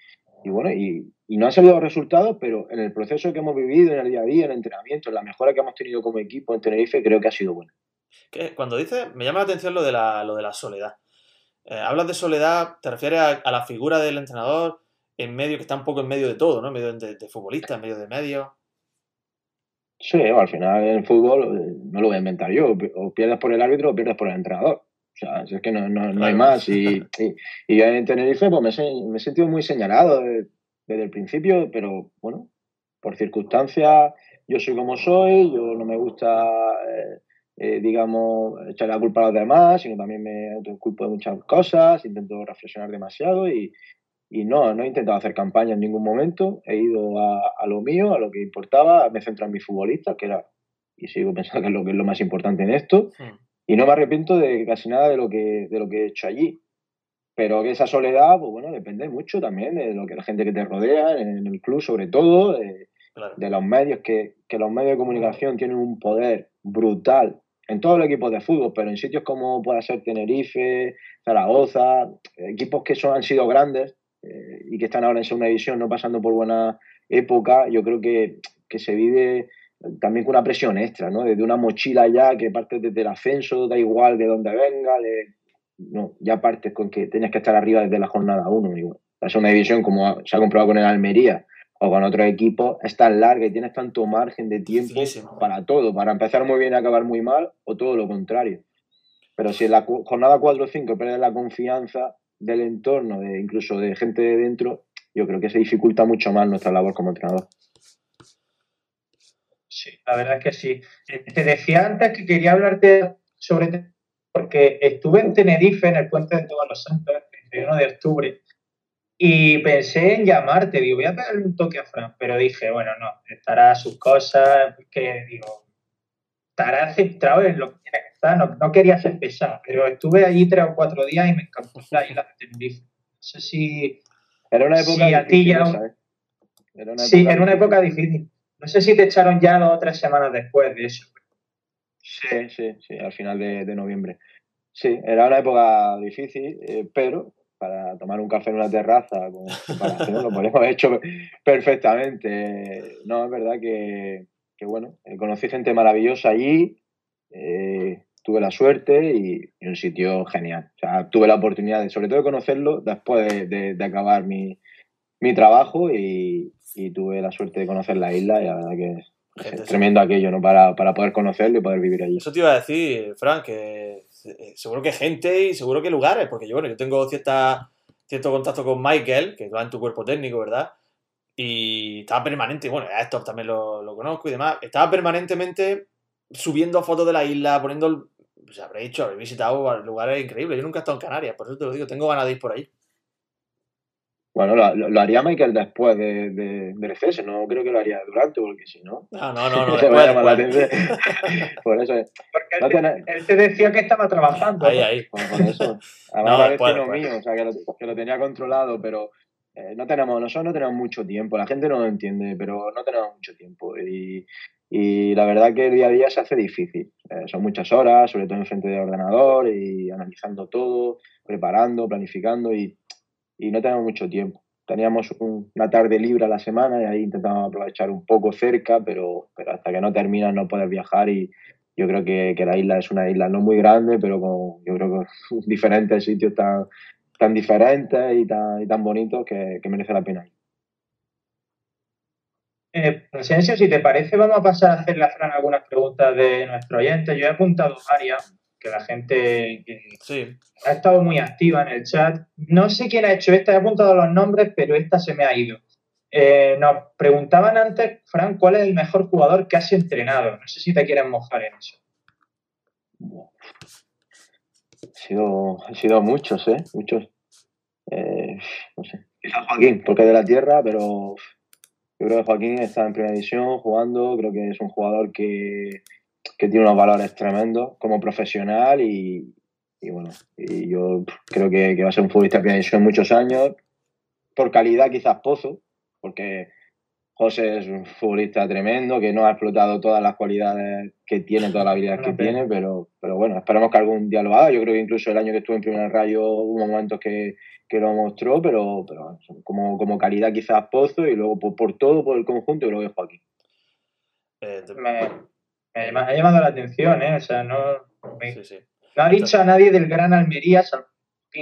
bueno, y, no han salido resultados, pero en el proceso que hemos vivido, en el día a día, en el entrenamiento, en la mejora que hemos tenido como equipo en Tenerife, creo que ha sido bueno. Cuando dices, me llama la atención lo de la, lo de la soledad. Eh, hablas de soledad, ¿te refieres a, la figura del entrenador en medio, que está un poco en medio de todo, ¿no? En medio de, de futbolista, en medio de medio. Sí, al final en el fútbol eh, no lo voy a inventar yo. O pierdes por el árbitro o pierdes por el entrenador. O sea, es que no, no, hay más. Y, y, yo en Tenerife pues me, me he sentido muy señalado desde, el principio, pero bueno, por circunstancias, yo soy como soy, yo no me gusta, eh, eh, digamos, echar la culpa a los demás, sino también me autoculpo de muchas cosas, intento reflexionar demasiado y, y no, no he intentado hacer campaña en ningún momento, he ido a, lo mío, a lo que importaba, me centro en mi futbolista, que era, y sigo pensando que es lo, que es lo más importante en esto, y no me arrepiento de casi nada de lo que, de lo que he hecho allí. Pero que esa soledad, pues bueno, depende mucho también de lo que la gente que te rodea, en el club sobre todo, de, los medios, que, que, los medios de comunicación tienen un poder brutal en todos los equipos de fútbol, pero en sitios como pueda ser Tenerife, Zaragoza, equipos que son, han sido grandes, eh, y que están ahora en segunda división, no pasando por buena época, yo creo que, que se vive también con una presión extra, ¿no? Desde una mochila ya que partes desde el ascenso, da igual de dónde venga, no, ya partes con que tenías que estar arriba desde la jornada 1. La segunda división, como se ha comprobado con el Almería o con otros equipos, es tan larga y tienes tanto margen de tiempo para todo, para empezar muy bien y acabar muy mal, o todo lo contrario. Pero si en la jornada 4 o 5 pierdes la confianza, del entorno, de, incluso de gente de dentro, yo creo que se dificulta mucho más nuestra labor como entrenador. Sí, la verdad es que sí. Eh, te decía antes que quería hablarte sobre porque estuve en Tenerife, en el puente de Todos los Santos, el 31 de octubre, y pensé en llamarte, digo, voy a pegarle un toque a Fran, pero dije, bueno, no, estará sus cosas, que digo, estará centrado en lo que tiene que no, quería ser pesado, pero estuve allí tres o cuatro días y me encantó la isla de Tenerife. No sé si. Era una época difícil. sí, era una época difícil. No sé si te echaron ya dos o tres semanas después de eso. Sí, sí, sí, al final de, noviembre. Sí, era una época difícil, eh, pero para tomar un café en una terraza con lo hemos hecho perfectamente. No, es verdad que, que bueno, eh, conocí gente maravillosa allí, eh, tuve la suerte y, un sitio genial. O sea, tuve la oportunidad de, sobre todo, de conocerlo después de, acabar mi, trabajo y, tuve la suerte de conocer la isla y la verdad que es tremendo aquello, ¿no? Para, poder conocerlo y poder vivir allí. Eso te iba a decir, Frank, que eh, seguro que gente y seguro que lugares, porque yo, bueno, yo tengo cierta, cierto contacto con Michael, que va en tu cuerpo técnico, ¿verdad? Y estaba permanente, bueno, a Héctor también lo, lo conozco y demás, estaba permanentemente subiendo fotos de la isla, poniendo pues habré dicho, habré visitado lugares increíbles. Yo nunca he estado en Canarias, por eso te lo digo, tengo ganas de ir por ahí. Bueno, lo, haría Michael después de, de, del no creo que lo haría durante, porque si no. No, no, no, no después, por eso es. Porque él, te, decía que estaba trabajando. Ahí, ahí. por eso. Además, no, mío, o sea, que lo, que lo tenía controlado, pero eh, no tenemos, nosotros no tenemos mucho tiempo, la gente no lo entiende, pero no tenemos mucho tiempo. Y, y la verdad que el día a día se hace difícil. Eh, son muchas horas, sobre todo en frente del ordenador y analizando todo, preparando, planificando y, y no tenemos mucho tiempo. Teníamos una tarde libre a la semana y ahí intentamos aprovechar un poco cerca, pero, pero hasta que no termina no puedes viajar y yo creo que, que, la isla es una isla no muy grande, pero con yo creo que diferentes sitios tan, tan diferentes y tan, y tan bonitos que, que merece la pena ir. Eh, si te parece, vamos a pasar a hacerle a Fran algunas preguntas de nuestro oyente. Yo he apuntado varias, que la gente ha estado muy activa en el chat. No sé quién ha hecho esta, he apuntado los nombres, pero esta se me ha ido. Eh, nos preguntaban antes, Fran, ¿cuál es el mejor jugador que has entrenado? No sé si te quieres mojar en eso. Han sido, sido muchos, ¿eh? Muchos. Eh, no sé. Quizás Joaquín, porque es de la tierra, pero yo creo que Joaquín está en primera división jugando, creo que es un jugador que, tiene unos valores tremendos como profesional y, y bueno, y yo creo que, va a ser un futbolista que ha hecho en muchos años. Por calidad quizás Pozo, porque José es un futbolista tremendo, que no ha explotado todas las cualidades que tiene, todas las habilidades que tiene, pero, pero bueno, esperamos que algún día lo haga. Yo creo que incluso el año que estuve en primer rayo hubo momentos que, que lo mostró, pero, pero como, como calidad quizás Pozo y luego por, todo, por el conjunto, lo dejo aquí. Eh, me, me, ha llamado la atención, ¿eh? O sea, no, no ha dicho a nadie del Gran Almería,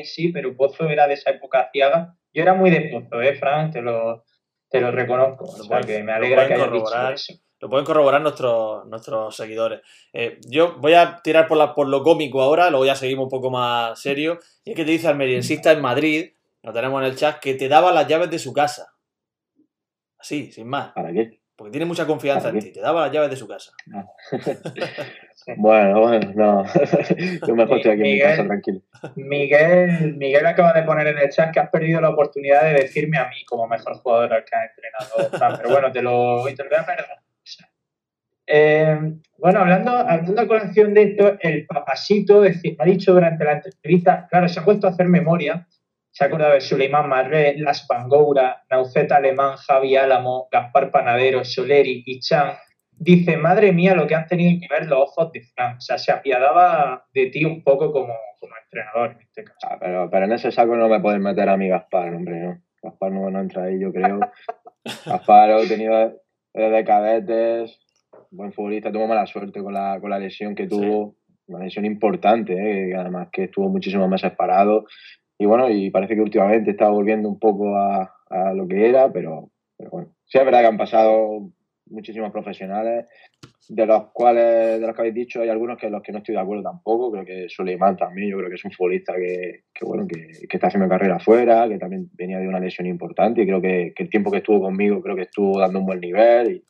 sí, pero Pozo era de esa época ciaga. Yo era muy de Pozo, ¿eh, Frank? Te lo te lo reconozco. o sea, que me alegra que corroborar, Lo pueden corroborar nuestros, nuestros seguidores. Eh, yo voy a tirar por, la, por lo cómico ahora, luego ya seguimos un poco más serio. Y es que te dice Almeriensista en Madrid, lo tenemos en el chat, que te daba las llaves de su casa. Así, sin más. ¿Para qué? Porque tiene mucha confianza en ti. Te daba las llaves de su casa. Bueno, bueno, no. Yo mejor estoy aquí en mi casa tranquilo. Miguel, Miguel acaba de poner en el chat que has perdido la oportunidad de decirme a mí como mejor jugador al que ha entrenado. Pero bueno, te lo, te voy a perder. Eh, bueno, hablando, hablando con colación de esto, el papasito ha dicho durante la entrevista, claro, se ha puesto a hacer memoria, se ha acordado de Suleiman Marré, Las Pangoura, Nauceta Alemán, Javi Álamo, Gaspar Panadero, Soleri y Chan, dice, madre mía, lo que han tenido que ver los ojos de Frank. O sea, se apiadaba de ti un poco como, como entrenador en este caso. Ah, pero, pero, en ese saco no me puedes meter a mi Gaspar, hombre, ¿no? Gaspar no, no entra ahí, yo creo. Gaspar ha tenido de cadetes, buen futbolista, tuvo mala suerte con la, con la lesión que tuvo, una lesión importante, ¿eh? además que estuvo muchísimos meses parado. Y bueno, y parece que últimamente está volviendo un poco a, a lo que era, pero, pero bueno, sí es verdad que han pasado muchísimos profesionales, de los cuales, de los que habéis dicho, hay algunos que los que no estoy de acuerdo tampoco. Creo que Suleiman también, yo creo que es un futbolista que, bueno, que, está haciendo carrera afuera, que también venía de una lesión importante y creo que, el tiempo que estuvo conmigo creo que estuvo dando un buen nivel.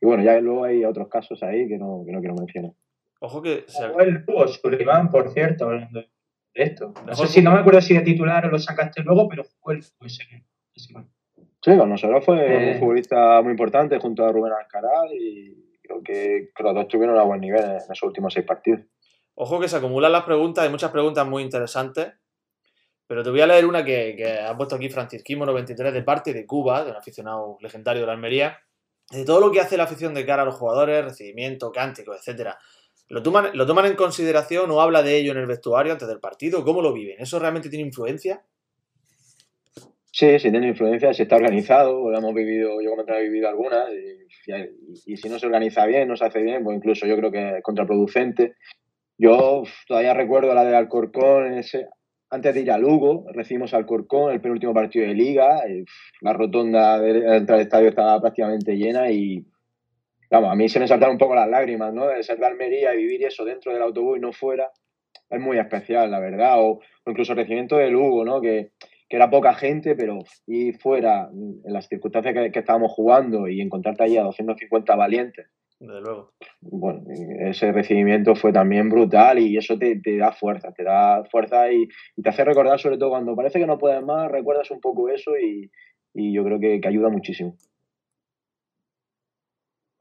Y, bueno, ya luego hay otros casos ahí que no, que no quiero mencionar. Ojo que se... el tuvo Suleiman, por cierto, hablando de esto. No sé si no me acuerdo si de titular o lo sacaste luego, pero fue el ese que. Sí, con nosotros fue un eh. futbolista muy importante junto a Rubén Alcaraz y creo que, los dos tuvieron a buen nivel en esos últimos seis partidos. Ojo que se acumulan las preguntas, hay muchas preguntas muy interesantes, pero te voy a leer una que, ha puesto aquí Francisquimo 93 de parte de Cuba, de un aficionado legendario de la Almería, de todo lo que hace la afición de cara a los jugadores, recibimiento, cánticos, etcétera. ¿Lo toman, ¿Lo toman en consideración o habla de ello en el vestuario antes del partido? ¿Cómo lo viven? ¿Eso realmente tiene influencia? Sí, sí tiene influencia, si está organizado, lo hemos vivido, yo como he vivido algunas, y, si no se organiza bien, no se hace bien, pues incluso yo creo que es contraproducente. Yo todavía recuerdo la de Alcorcón, ese, antes de ir a Lugo, recibimos Alcorcón, el penúltimo partido de liga, la rotonda de entrar al estadio estaba prácticamente llena y, vamos, a mí se me saltaron un poco las lágrimas, ¿no? De ser de Almería y vivir eso dentro del autobús y no fuera, es muy especial, la verdad, o, o incluso el recibimiento de Lugo, ¿no? Que que era poca gente, pero y fuera, en las circunstancias que, estábamos jugando y encontrarte allí a 250 valientes. Desde luego. Bueno, ese recibimiento fue también brutal y eso te, da fuerza, te da fuerza y, te hace recordar, sobre todo cuando parece que no puedes más, recuerdas un poco eso y, yo creo que ayuda muchísimo.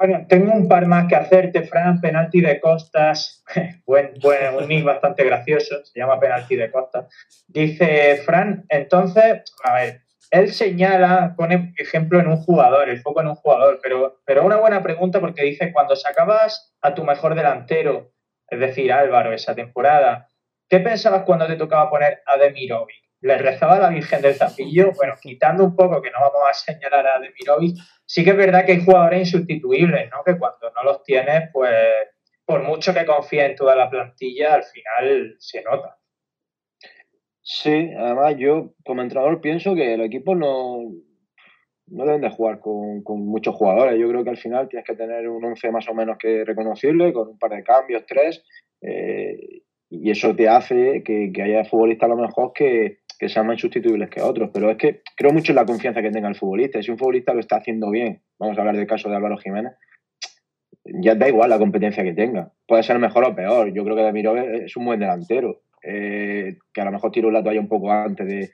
Bueno, tengo un par más que hacerte, Fran. Penalti de Costas. buen, buen, un nick bastante gracioso. Se llama Penalti de Costas. Dice Fran, entonces, a ver, él señala, pone ejemplo en un jugador, el foco en un jugador, pero, pero una buena pregunta porque dice, cuando sacabas a tu mejor delantero, es decir, Álvaro, esa temporada, ¿qué pensabas cuando te tocaba poner a Demirovic? Le rezaba a la Virgen del Zapillo, bueno, quitando un poco que no vamos a señalar a Demirovic, sí que es verdad que hay jugadores insustituibles, ¿no? Que cuando no los tienes, pues por mucho que confíe en toda la plantilla, al final se nota. Sí, además yo como entrenador pienso que los equipos no, no deben de jugar con, muchos jugadores. Yo creo que al final tienes que tener un once más o menos que reconocible, con un par de cambios, tres, eh, y eso te hace que, que haya futbolistas a lo mejor que, que sean más insustituibles que otros, pero es que creo mucho en la confianza que tenga el futbolista. Si un futbolista lo está haciendo bien, vamos a hablar del caso de Álvaro Jiménez, ya da igual la competencia que tenga. Puede ser mejor o peor. Yo creo que Demiro es un buen delantero, eh, que a lo mejor tiró la toalla un poco antes de,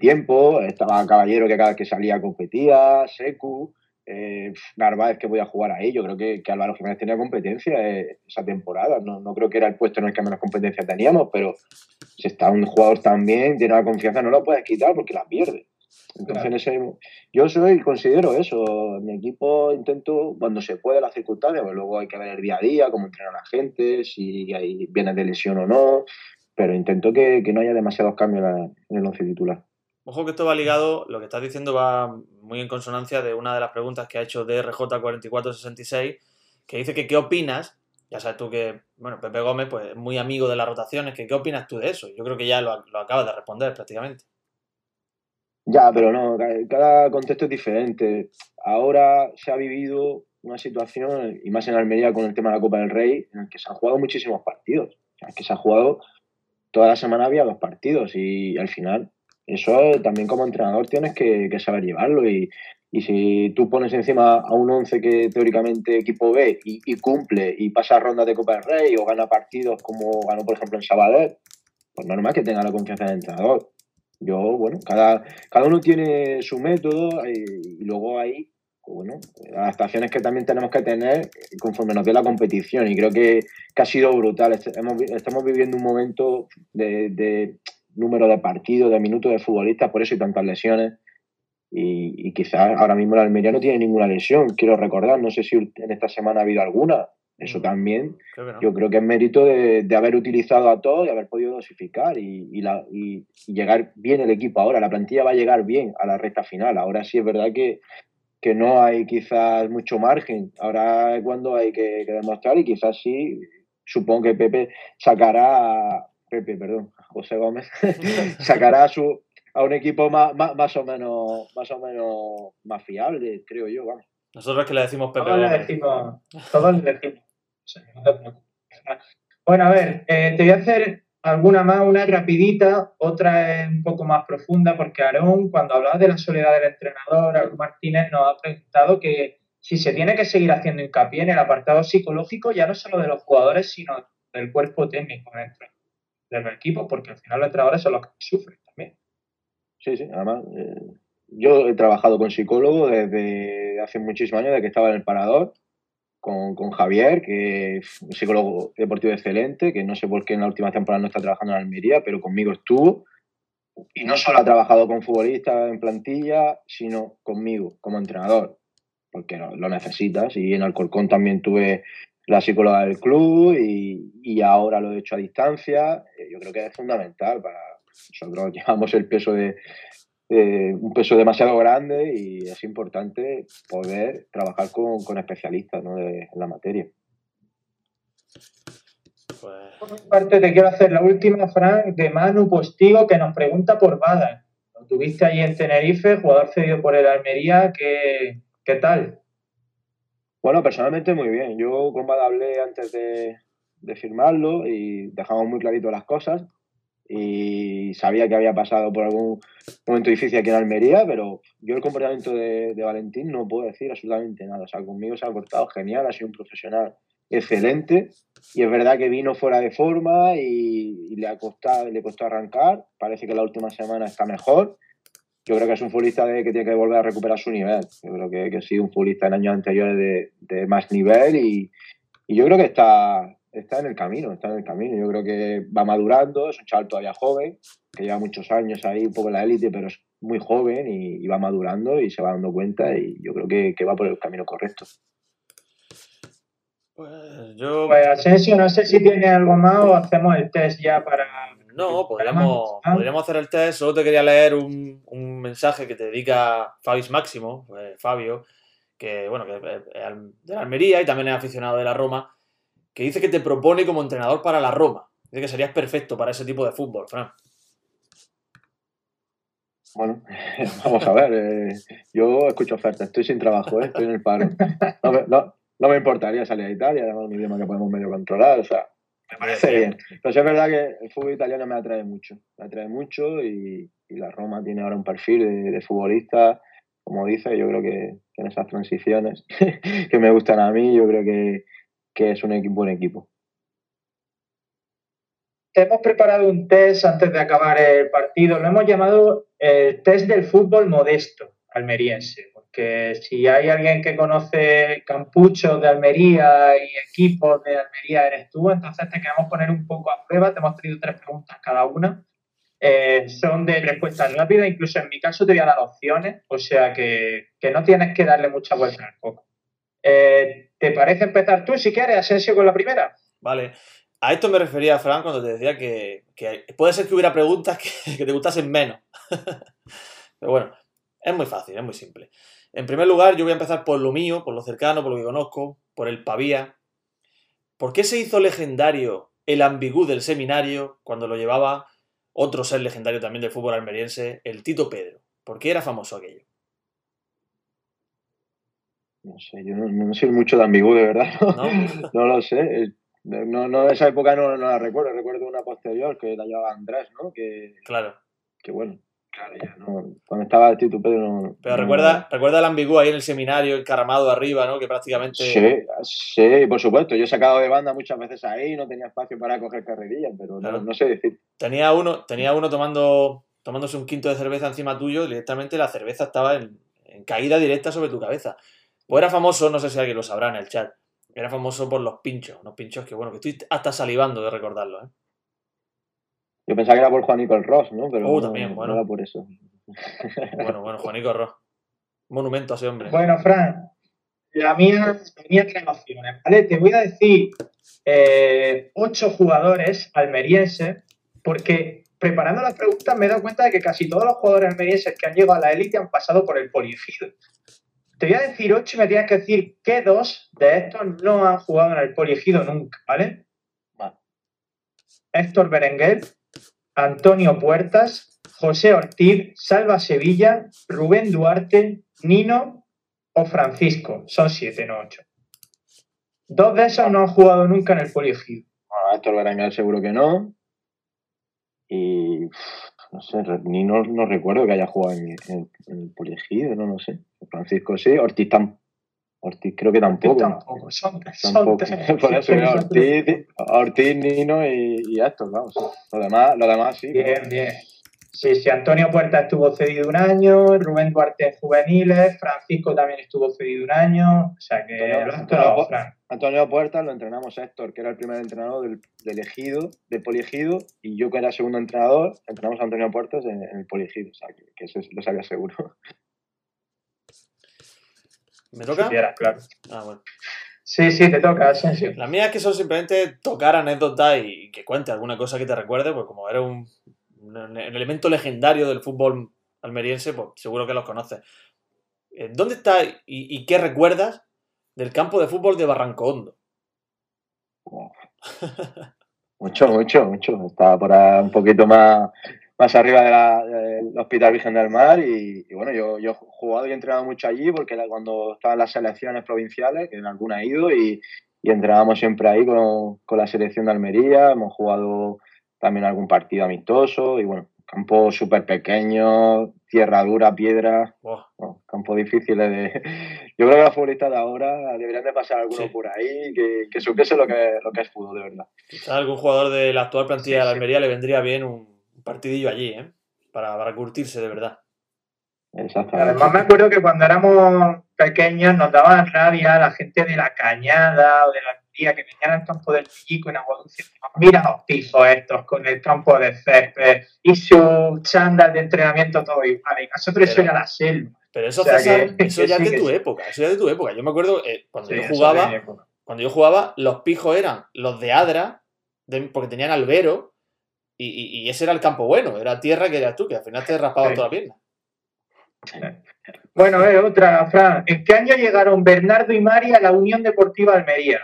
tiempo. Estaba Caballero que cada vez que salía competía, Secu. Eh, Narváez que voy a jugar ahí. Yo creo que, que Álvaro Jiménez tenía competencia eh, esa temporada. No, no, creo que era el puesto en el que menos competencia teníamos, pero si está un jugador tan bien, tiene la confianza, no lo puedes quitar porque la pierde. Entonces, yo soy, considero eso. Mi equipo intento, cuando se puede, las circunstancias, pues luego hay que ver el día a día, cómo entrena la gente, si hay, viene de lesión o no, pero intento que, que no haya demasiados cambios en el once titular. Ojo que esto va ligado, lo que estás diciendo va muy en consonancia de una de las preguntas que ha hecho DRJ4466, que dice que qué opinas, ya sabes tú que, bueno, Pepe Gómez, pues muy amigo de las rotaciones, que qué opinas tú de eso. Yo creo que ya lo, acabas de responder prácticamente. Ya, pero no, cada contexto es diferente. Ahora se ha vivido una situación, y más en Almería con el tema de la Copa del Rey, en el que se han jugado muchísimos partidos. O que se ha jugado, toda la semana había dos partidos y al final eso también como entrenador tienes que, saber llevarlo y, si tú pones encima a un 11 que teóricamente equipo B y, cumple y pasa rondas de Copa del Rey o gana partidos como ganó por ejemplo en Sabadell, pues normal que tenga la confianza del entrenador. Yo, bueno, cada, cada uno tiene su método eh, y, luego hay bueno, adaptaciones que también tenemos que tener conforme nos dé la competición y creo que, ha sido brutal. Estamos viviendo un momento de número de partidos, de minutos de futbolistas, por eso hay tantas lesiones. Y, quizás ahora mismo la Almería no tiene ninguna lesión, quiero recordar, no sé si en esta semana ha habido alguna. Eso mm, también, yo creo que es mérito de, haber utilizado a todos y haber podido dosificar y, la, y, llegar bien el equipo ahora. La plantilla va a llegar bien a la recta final. Ahora sí es verdad que, que no hay quizás mucho margen. Ahora es cuando hay que, que demostrar y quizás sí, supongo que Pepe sacará Pepe, perdón, José Gómez, sacará a, su, a un equipo más, más, o menos más o menos más fiable, creo yo, vamos. Nosotros que le decimos Pepe todos Le decimos, todos le decimos. Bueno, a ver, eh, te voy a hacer alguna más, una rapidita, otra es un poco más profunda, porque Aarón, cuando hablaba de la soledad del entrenador, Aarón Martínez nos ha preguntado que si se tiene que seguir haciendo hincapié en el apartado psicológico, ya no solo de los jugadores, sino del cuerpo técnico dentro del equipo, porque al final los entrenadores son los que sufren también. Sí, sí, además, eh, yo he trabajado con psicólogo desde hace muchísimos años, desde que estaba en el parador, con, con, Javier, que es un psicólogo deportivo excelente, que no sé por qué en la última temporada no está trabajando en Almería, pero conmigo estuvo. Y no solo ha trabajado con futbolistas en plantilla, sino conmigo, como entrenador, porque lo, lo necesitas. Y en Alcorcón también tuve la psicóloga del club y, ahora lo he hecho a distancia. Eh, yo creo que es fundamental para nosotros llevamos el peso de, un peso demasiado grande y es importante poder trabajar con, especialistas en la materia. Pues por mi parte, te quiero hacer la última, Frank, de Manu Postigo, que nos pregunta por Bada. Lo tuviste ahí en Tenerife, jugador cedido por el Almería, ¿qué, qué tal? Bueno, personalmente muy bien. Yo con Bada hablé antes de, firmarlo y dejamos muy clarito las cosas. Y sabía que había pasado por algún momento difícil aquí en Almería, pero yo el comportamiento de, Valentín no puedo decir absolutamente nada. O sea, conmigo se ha portado genial, ha sido un profesional excelente. Y es verdad que vino fuera de forma y, le, ha costado, le costó arrancar. Parece que la última semana está mejor yo creo que es un futbolista de, que tiene que volver a recuperar su nivel. Yo creo que, que sido un futbolista en años anteriores de, de más nivel y, y, yo creo que está, está en el camino, está en el camino. Yo creo que va madurando, es un chaval todavía joven, que lleva muchos años ahí un poco en la élite, pero es muy joven y, va madurando y se va dando cuenta y yo creo que, que va por el camino correcto. Pues yo... Pues Asensio, no sé si tiene algo más o hacemos el test ya para no, podríamos, podríamos hacer el test. Solo te quería leer un, mensaje que te dedica Fabis Máximo, eh, Fabio, que bueno, que es de la Almería y también es aficionado de la Roma, que dice que te propone como entrenador para la Roma. Dice que serías perfecto para ese tipo de fútbol, Fran. Bueno, vamos a ver. Eh, yo escucho ofertas, estoy sin trabajo, eh, estoy en el paro. No me, importaría salir a Italia, además un idioma que podemos medio controlar, o sea, me parece bien. Pero sí es verdad que el fútbol italiano me atrae mucho. Me atrae mucho y, la Roma tiene ahora un perfil de, futbolista, como dice, yo creo que, en esas transiciones que me gustan a mí, yo creo que, es un equipo, buen equipo. Hemos preparado un test antes de acabar el partido. Lo hemos llamado el test del fútbol modesto almeriense que si hay alguien que conoce campuchos de Almería y equipos de Almería eres tú, entonces te queremos poner un poco a prueba, te hemos traído tres preguntas cada una. Eh, son de respuesta rápida, incluso en mi caso te voy a dar opciones, o sea que, no tienes que darle mucha vuelta al foco. Eh, ¿Te parece empezar tú, si quieres, Asensio, con la primera? Vale. A esto me refería, Fran, cuando te decía que, puede ser que hubiera preguntas que, te gustasen menos. Pero bueno, es muy fácil, es muy simple. En primer lugar, yo voy a empezar por lo mío, por lo cercano, por lo que conozco, por el Pavía. ¿Por qué se hizo legendario el ambigú del seminario cuando lo llevaba otro ser legendario también del fútbol almeriense, el Tito Pedro? ¿Por qué era famoso aquello? No sé, yo no, soy mucho de ambigú, de verdad. No, lo sé. No, no, de esa época no, la recuerdo. Recuerdo una posterior que la llevaba Andrés, ¿no? Que, claro. Que bueno, claro, ya no. Cuando estaba el Tito Pedro no. Pero recuerda, recuerda el ambigú ahí en el seminario, encaramado arriba, ¿no? Que prácticamente. Sí, sí, por supuesto. Yo he sacado de banda muchas veces ahí, no tenía espacio para coger carrerillas, pero no, sé decir. Tenía uno, tenía uno tomando, tomándose un quinto de cerveza encima tuyo, directamente la cerveza estaba en caída directa sobre tu cabeza. Pues era famoso, no sé si alguien lo sabrá en el chat, era famoso por los pinchos, unos pinchos que bueno, que estoy hasta salivando de recordarlo, ¿eh? Yo pensaba que era por Juanico el Ross, ¿no? Pero uh, también, bueno. era por eso. Bueno, bueno, Juanico Ross. Monumento a ese hombre. Bueno, Fran, la mía tenía tres opciones, ¿vale? Te voy a decir eh, ocho jugadores almerienses, porque preparando las preguntas me he dado cuenta de que casi todos los jugadores almerienses que han llegado a la élite han pasado por el poligido. Te voy a decir ocho y me tienes que decir qué dos de estos no han jugado en el poliegido nunca, ¿vale? Héctor Berenguer, Antonio Puertas, José Ortiz, Salva Sevilla, Rubén Duarte, Nino o Francisco. Son siete, no ocho. Dos de esos no han jugado nunca en el poliegido. Bueno, Héctor Berenguer seguro que no. Y no sé, ni no, recuerdo que haya jugado en, el poliegido, no lo sé. Francisco sí, Ortiz tampoco. Ortiz creo que tampoco. Tampoco, son, tampoco. Por eso Ortiz, Ortiz, Nino y, y Héctor, vamos. Lo demás, lo demás sí. Bien, bien. Sí, sí, Antonio Puerta estuvo cedido un año, Rubén Duarte en juveniles, Francisco también estuvo cedido un año, o sea que Antonio, Antonio, Puerta lo entrenamos Héctor, que era el primer entrenador del, del ejido, del poliegido, y yo que era segundo entrenador, entrenamos a Antonio Puertas en, el poliegido, o sea que, eso lo sabía seguro. ¿Me toca? Sí, claro. Ah, bueno. Sí, sí, te toca, Asensio. La mía es que son simplemente tocar anécdotas y que cuente alguna cosa que te recuerde, pues como era un un elemento legendario del fútbol almeriense, pues seguro que los conoces. Eh, ¿Dónde está y, qué recuerdas del campo de fútbol de Barranco Hondo? mucho, mucho, mucho. Estaba por un poquito más, más arriba del Hospital Virgen del Mar y, bueno, yo, yo, he jugado y he entrenado mucho allí porque cuando estaban las selecciones provinciales, que en alguna he ido y, y entrenábamos siempre ahí con, con la selección de Almería, hemos jugado también algún partido amistoso y bueno, campo súper pequeño, tierra dura, piedra, campo difícil de... Yo creo que los futbolistas de ahora deberían de pasar alguno por ahí que, que supiese lo que, lo que es fútbol, de verdad. Quizás algún jugador de la actual plantilla de la Almería le vendría bien un partidillo allí, ¿eh? Para, para curtirse de verdad. Además me acuerdo que cuando éramos pequeños nos daban rabia la gente de la cañada o de la que venían al campo del Pico en Aguadulce, mira los pisos estos con el campo de césped y su chándal de entrenamiento todo igual. Y nosotros eso era la selva. Pero eso, ya es de tu época, eso ya es de tu época. Yo me acuerdo eh, cuando yo jugaba, cuando yo jugaba, los pijos eran los de Adra, porque tenían albero, y, ese era el campo bueno, era tierra que eras tú, que al final te raspaban toda la pierna. Bueno, eh, otra, Fran. ¿En qué año llegaron Bernardo y Mari a la Unión Deportiva Almería?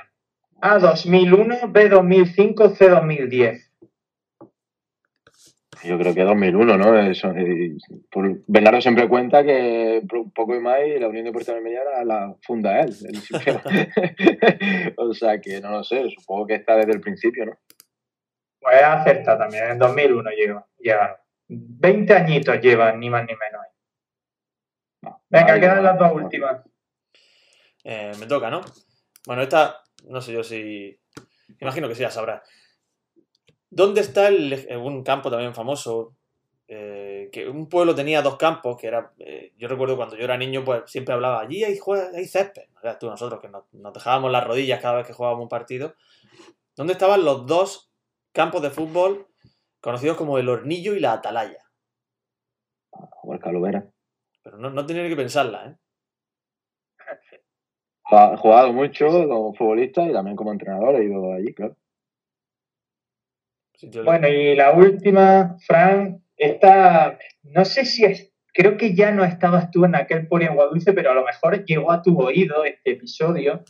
A 2001, B 2005, C 2010. Yo creo que 2001, ¿no? Bernardo siempre cuenta que poco y más la Unión Deportiva de Almería la, funda él. o sea que no lo sé, supongo que está desde el principio, ¿no? Pues acerta también, en 2001 lleva, 20 añitos llevan, ni más ni menos. Venga, quedan las dos últimas. Eh, me toca, ¿no? Bueno, esta no sé yo si. Imagino que sí, ya sabrá. ¿Dónde está el, un campo también famoso eh, que un pueblo tenía dos campos, que era, eh, yo recuerdo cuando yo era niño, pues siempre hablaba, allí hay, hay césped, tú, nosotros que nos, dejábamos las rodillas cada vez que jugábamos un partido, ¿dónde estaban los dos campos de fútbol conocidos como el Hornillo y la Atalaya? O el Calovera. Pero no, no tenía que pensarla, ¿eh? He jugado mucho como futbolista y también como entrenador, he ido allí, claro. Bueno, y la última, Frank, esta, no sé si es, creo que ya no estabas tú en aquel poli en Guadulce, pero a lo mejor llegó a tu oído este episodio.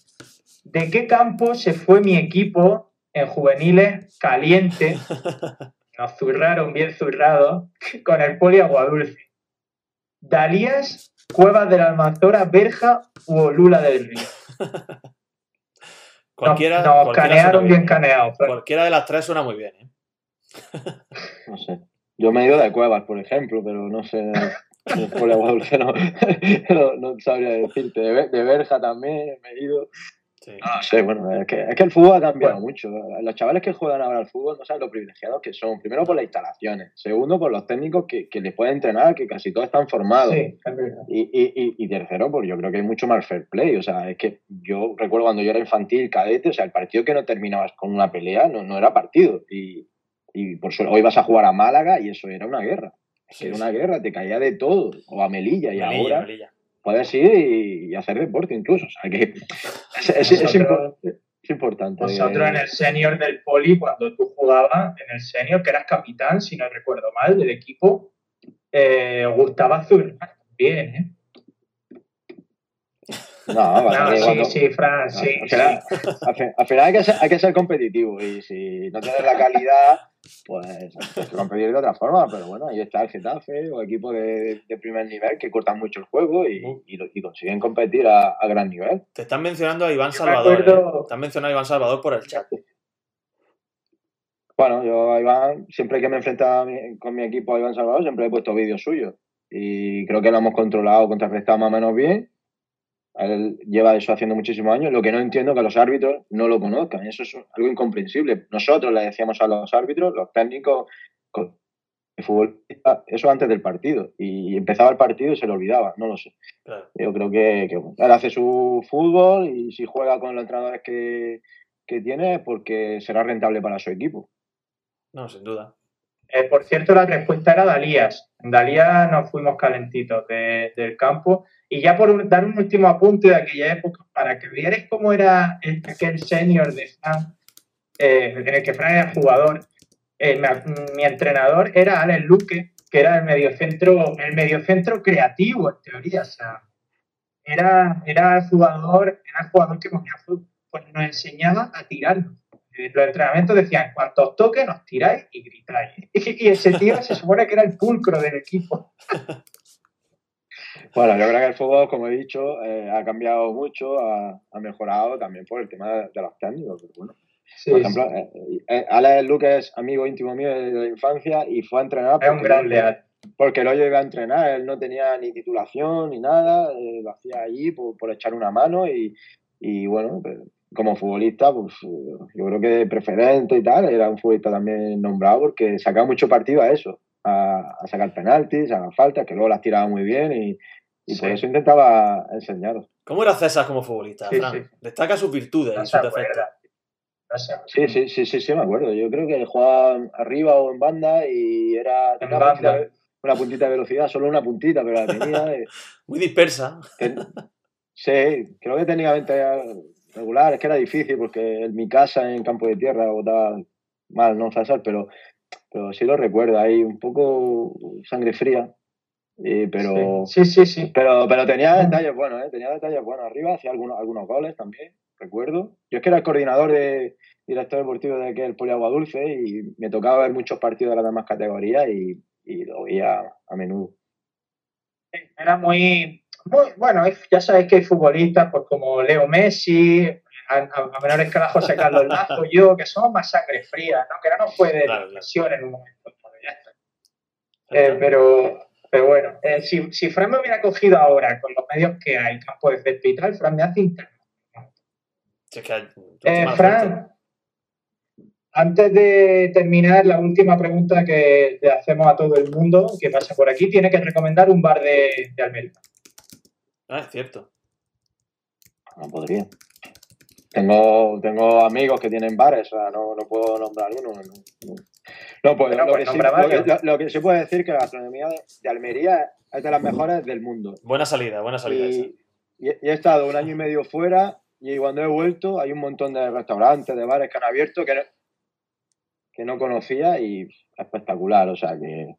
¿De qué campo se fue mi equipo en juveniles caliente? Nos zurraron bien zurrados con el poli Aguadulce. Dalías, Cuevas de la Almanzora, Berja o Lula del Río. Cualquiera, nos, canearon bien, caneados. Cualquiera de las tres suena muy bien. ¿eh? no sé. Yo me he ido de Cuevas, por ejemplo, pero no sé. Por no, no, no, sabría decirte. De, de Berja también me he ido. No sé, bueno, es que, es que, el fútbol ha cambiado mucho. Los chavales que juegan ahora al fútbol no saben lo privilegiados que son. Primero por las instalaciones, segundo por los técnicos que, que les pueden entrenar, que casi todos están formados. y, y, y, tercero, pues yo creo que hay mucho más fair play. O sea, es que yo recuerdo cuando yo era infantil, cadete, o sea, el partido que no terminabas con una pelea no, no era partido. Y, y por suerte, hoy vas a jugar a Málaga y eso era una guerra. era una guerra, te caía de todo. O a Melilla y ahora puedes ir y, hacer deporte incluso. O sea que es, importante. Nosotros en el senior del poli, cuando tú jugabas en el senior, que eras capitán, si no recuerdo mal, del equipo, eh, gustaba azul bien, ¿eh? No, sí, sí, Fran, sí. Al, final, hay que, ser, hay que ser competitivo y si no tienes la calidad, pues competir de otra forma. Pero bueno, ahí está el Getafe o equipo de, primer nivel que cortan mucho el juego y, y, consiguen competir a, gran nivel. Te están mencionando a Iván Salvador. ¿eh? Te están mencionando a Iván Salvador por el chat. Bueno, yo a Iván, siempre que me enfrentaba con mi equipo a Iván Salvador, siempre he puesto vídeos suyos. Y creo que lo hemos controlado, contrarrestado más o menos bien él lleva eso haciendo muchísimos años. Lo que no entiendo es que los árbitros no lo conozcan. Eso es algo incomprensible. Nosotros le decíamos a los árbitros, los técnicos, el futbolista, eso antes del partido. Y empezaba el partido y se lo olvidaba. No lo sé. Yo creo que, él hace su fútbol y si juega con los entrenadores que, que tiene, porque será rentable para su equipo. No, sin duda. Eh, por cierto, la respuesta era Dalías. En Dalías nos fuimos calentitos del campo. Y ya por dar un último apunte de aquella época, para que vierais cómo era aquel senior de Fran, eh, en el que Fran era jugador, eh, mi, entrenador era Alex Luque, que era el mediocentro, el mediocentro creativo, en teoría. O sea, era, era jugador, era el jugador que pues nos enseñaba a tirarnos los entrenamientos decían, cuanto os toque, nos tiráis y gritáis. Y ese tío se supone que era el pulcro del equipo. Bueno, yo creo que el fútbol, como he dicho, eh, ha cambiado mucho, ha, mejorado también por el tema de, los técnicos. bueno, por ejemplo, eh, eh, Alex Luque es amigo íntimo mío de la infancia y fue a entrenar. Es un gran leal. Porque lo llegué a entrenar, él no tenía ni titulación ni nada, lo hacía allí por, por, echar una mano y, y bueno, pues, como futbolista, pues yo creo que preferente y tal, era un futbolista también nombrado porque sacaba mucho partido a eso, a, sacar penaltis, a faltas, que luego las tiraba muy bien y, por eso intentaba enseñaros. ¿Cómo era César como futbolista, Destaca sus virtudes y sus defectos. Sí, sí, sí, sí, sí, me acuerdo. Yo creo que jugaba arriba o en banda y era una, Puntita, de velocidad, solo una puntita, pero la tenía. Muy dispersa. sí, creo que tenía 20 regular, es que era difícil porque en mi casa en campo de tierra votaba mal, no César, pero, pero sí lo recuerdo, ahí un poco sangre fría. pero, sí, sí, sí, Pero, pero tenía detalles buenos, ¿eh? tenía detalles buenos arriba, hacía algunos, algunos goles también, recuerdo. Yo es que era el coordinador de director deportivo de aquel Poliagua Dulce y me tocaba ver muchos partidos de las demás categorías y, y lo veía a menudo. Era muy, bueno, ya sabéis que hay futbolistas pues como Leo Messi, a, a menor escala José Carlos Lazo, yo, que somos más sangre fría, ¿no? que no nos puede claro, lesión en un momento. Eh, pero, pero bueno, eh, si, si Fran me hubiera cogido ahora con los medios que hay, campo de césped y tal, Fran me hace interno. Es que eh, Fran, antes de terminar, la última pregunta que le hacemos a todo el mundo que pasa por aquí, tiene que recomendar un bar de, de Almería. Ah, es cierto. No podría. Tengo, tengo amigos que tienen bares, o sea, no, no puedo nombrar uno. No, no puedo. Bueno, lo, pues que sí, lo, que, lo- lo que se puede decir que la gastronomía de, de Almería es de las mejores del mundo. Buena salida, buena salida y he estado un año y medio fuera y cuando he vuelto hay un montón de restaurantes, de bares que han abierto que no, que no conocía y espectacular. O sea que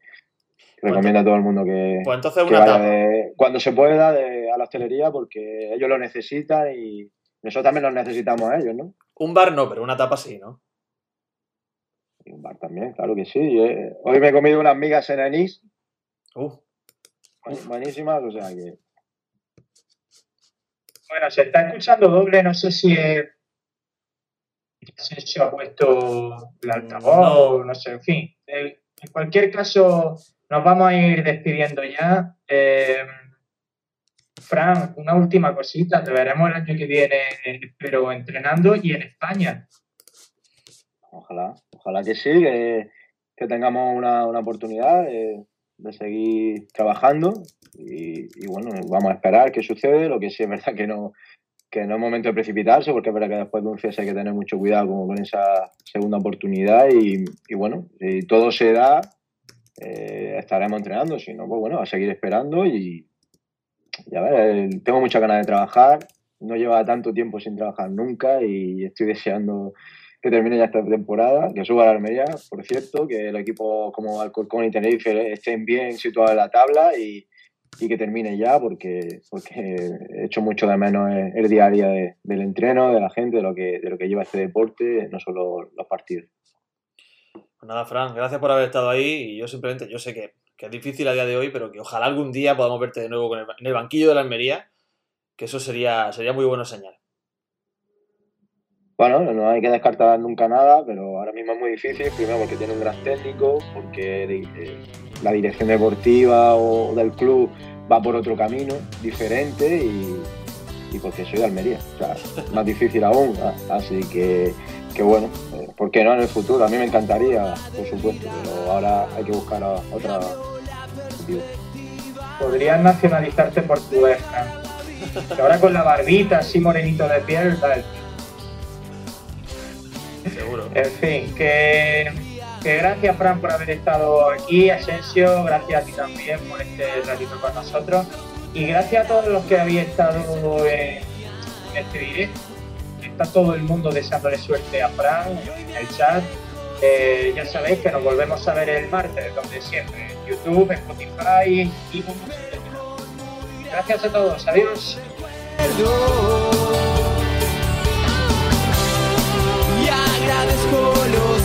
recomiendo a todo el mundo que, Pues entonces que una vaya tapa. de- cuando se pueda de- a la hostelería porque ellos lo necesitan y nosotros también los necesitamos a ellos, ¿no? Un bar no, pero una tapa sí, ¿no? Y un bar también, claro que sí. Eh, Hoy me he comido unas migas en anís, Uh, buen- buenísimas, o sea que Bueno, se está escuchando doble, no sé si es... Asensio ha puesto el altavoz, No. o no sé, en fin. Eh, En cualquier caso, nos vamos a ir despidiendo ya. Eh, Fran, una última cosita. Te veremos el año que viene, pero entrenando y en España. Ojalá, ojalá que sí, que, tengamos una, una oportunidad de, de seguir trabajando y, y bueno, vamos a esperar qué sucede. Lo que sí es verdad que no, que no es momento de precipitarse, porque es verdad que después de un cese hay que tener mucho cuidado como con esa segunda oportunidad y, bueno, si todo se da, eh, estaremos entrenando, si no, pues bueno, a seguir esperando y, y a ver, eh, tengo muchas ganas de trabajar, no lleva tanto tiempo sin trabajar nunca y estoy deseando que termine ya esta temporada, que suba a la Almería, por cierto, que el equipo como Alcorcón y Tenerife estén bien situados en la tabla y, y que termine ya, porque, porque he hecho mucho de menos el, el día a día de- del entreno, de la gente, de lo, que, de lo que lleva este deporte, no solo los partidos. Pues nada, Fran, gracias por haber estado ahí y yo simplemente, yo sé que, que es difícil a día de hoy, pero que ojalá algún día podamos verte de nuevo con en el banquillo de la Almería, que eso sería, sería muy bueno señal. Bueno, no hay que descartar nunca nada, pero ahora mismo es muy difícil, primero porque tiene un gran técnico, porque eh, la dirección deportiva o del club va por otro camino diferente y, porque soy de Almería, o sea, más difícil aún, así que, que bueno, eh, ¿por qué no en el futuro? A mí me encantaría, por supuesto, pero ahora hay que buscar a- otra. Podrías nacionalizarte portugués. Que ahora con la barbita así morenito de piel, tal. Seguro. En fin, que, que gracias Fran por haber estado aquí, Asensio, gracias a ti también por este ratito con nosotros y gracias a todos los que habéis estado en, en este directo. Está todo el mundo deseándole suerte a Fran en el chat. Eh, ya sabéis que nos volvemos a ver el martes, donde siempre, en YouTube, Spotify y Gracias a todos, adiós. Perdón. agradezco los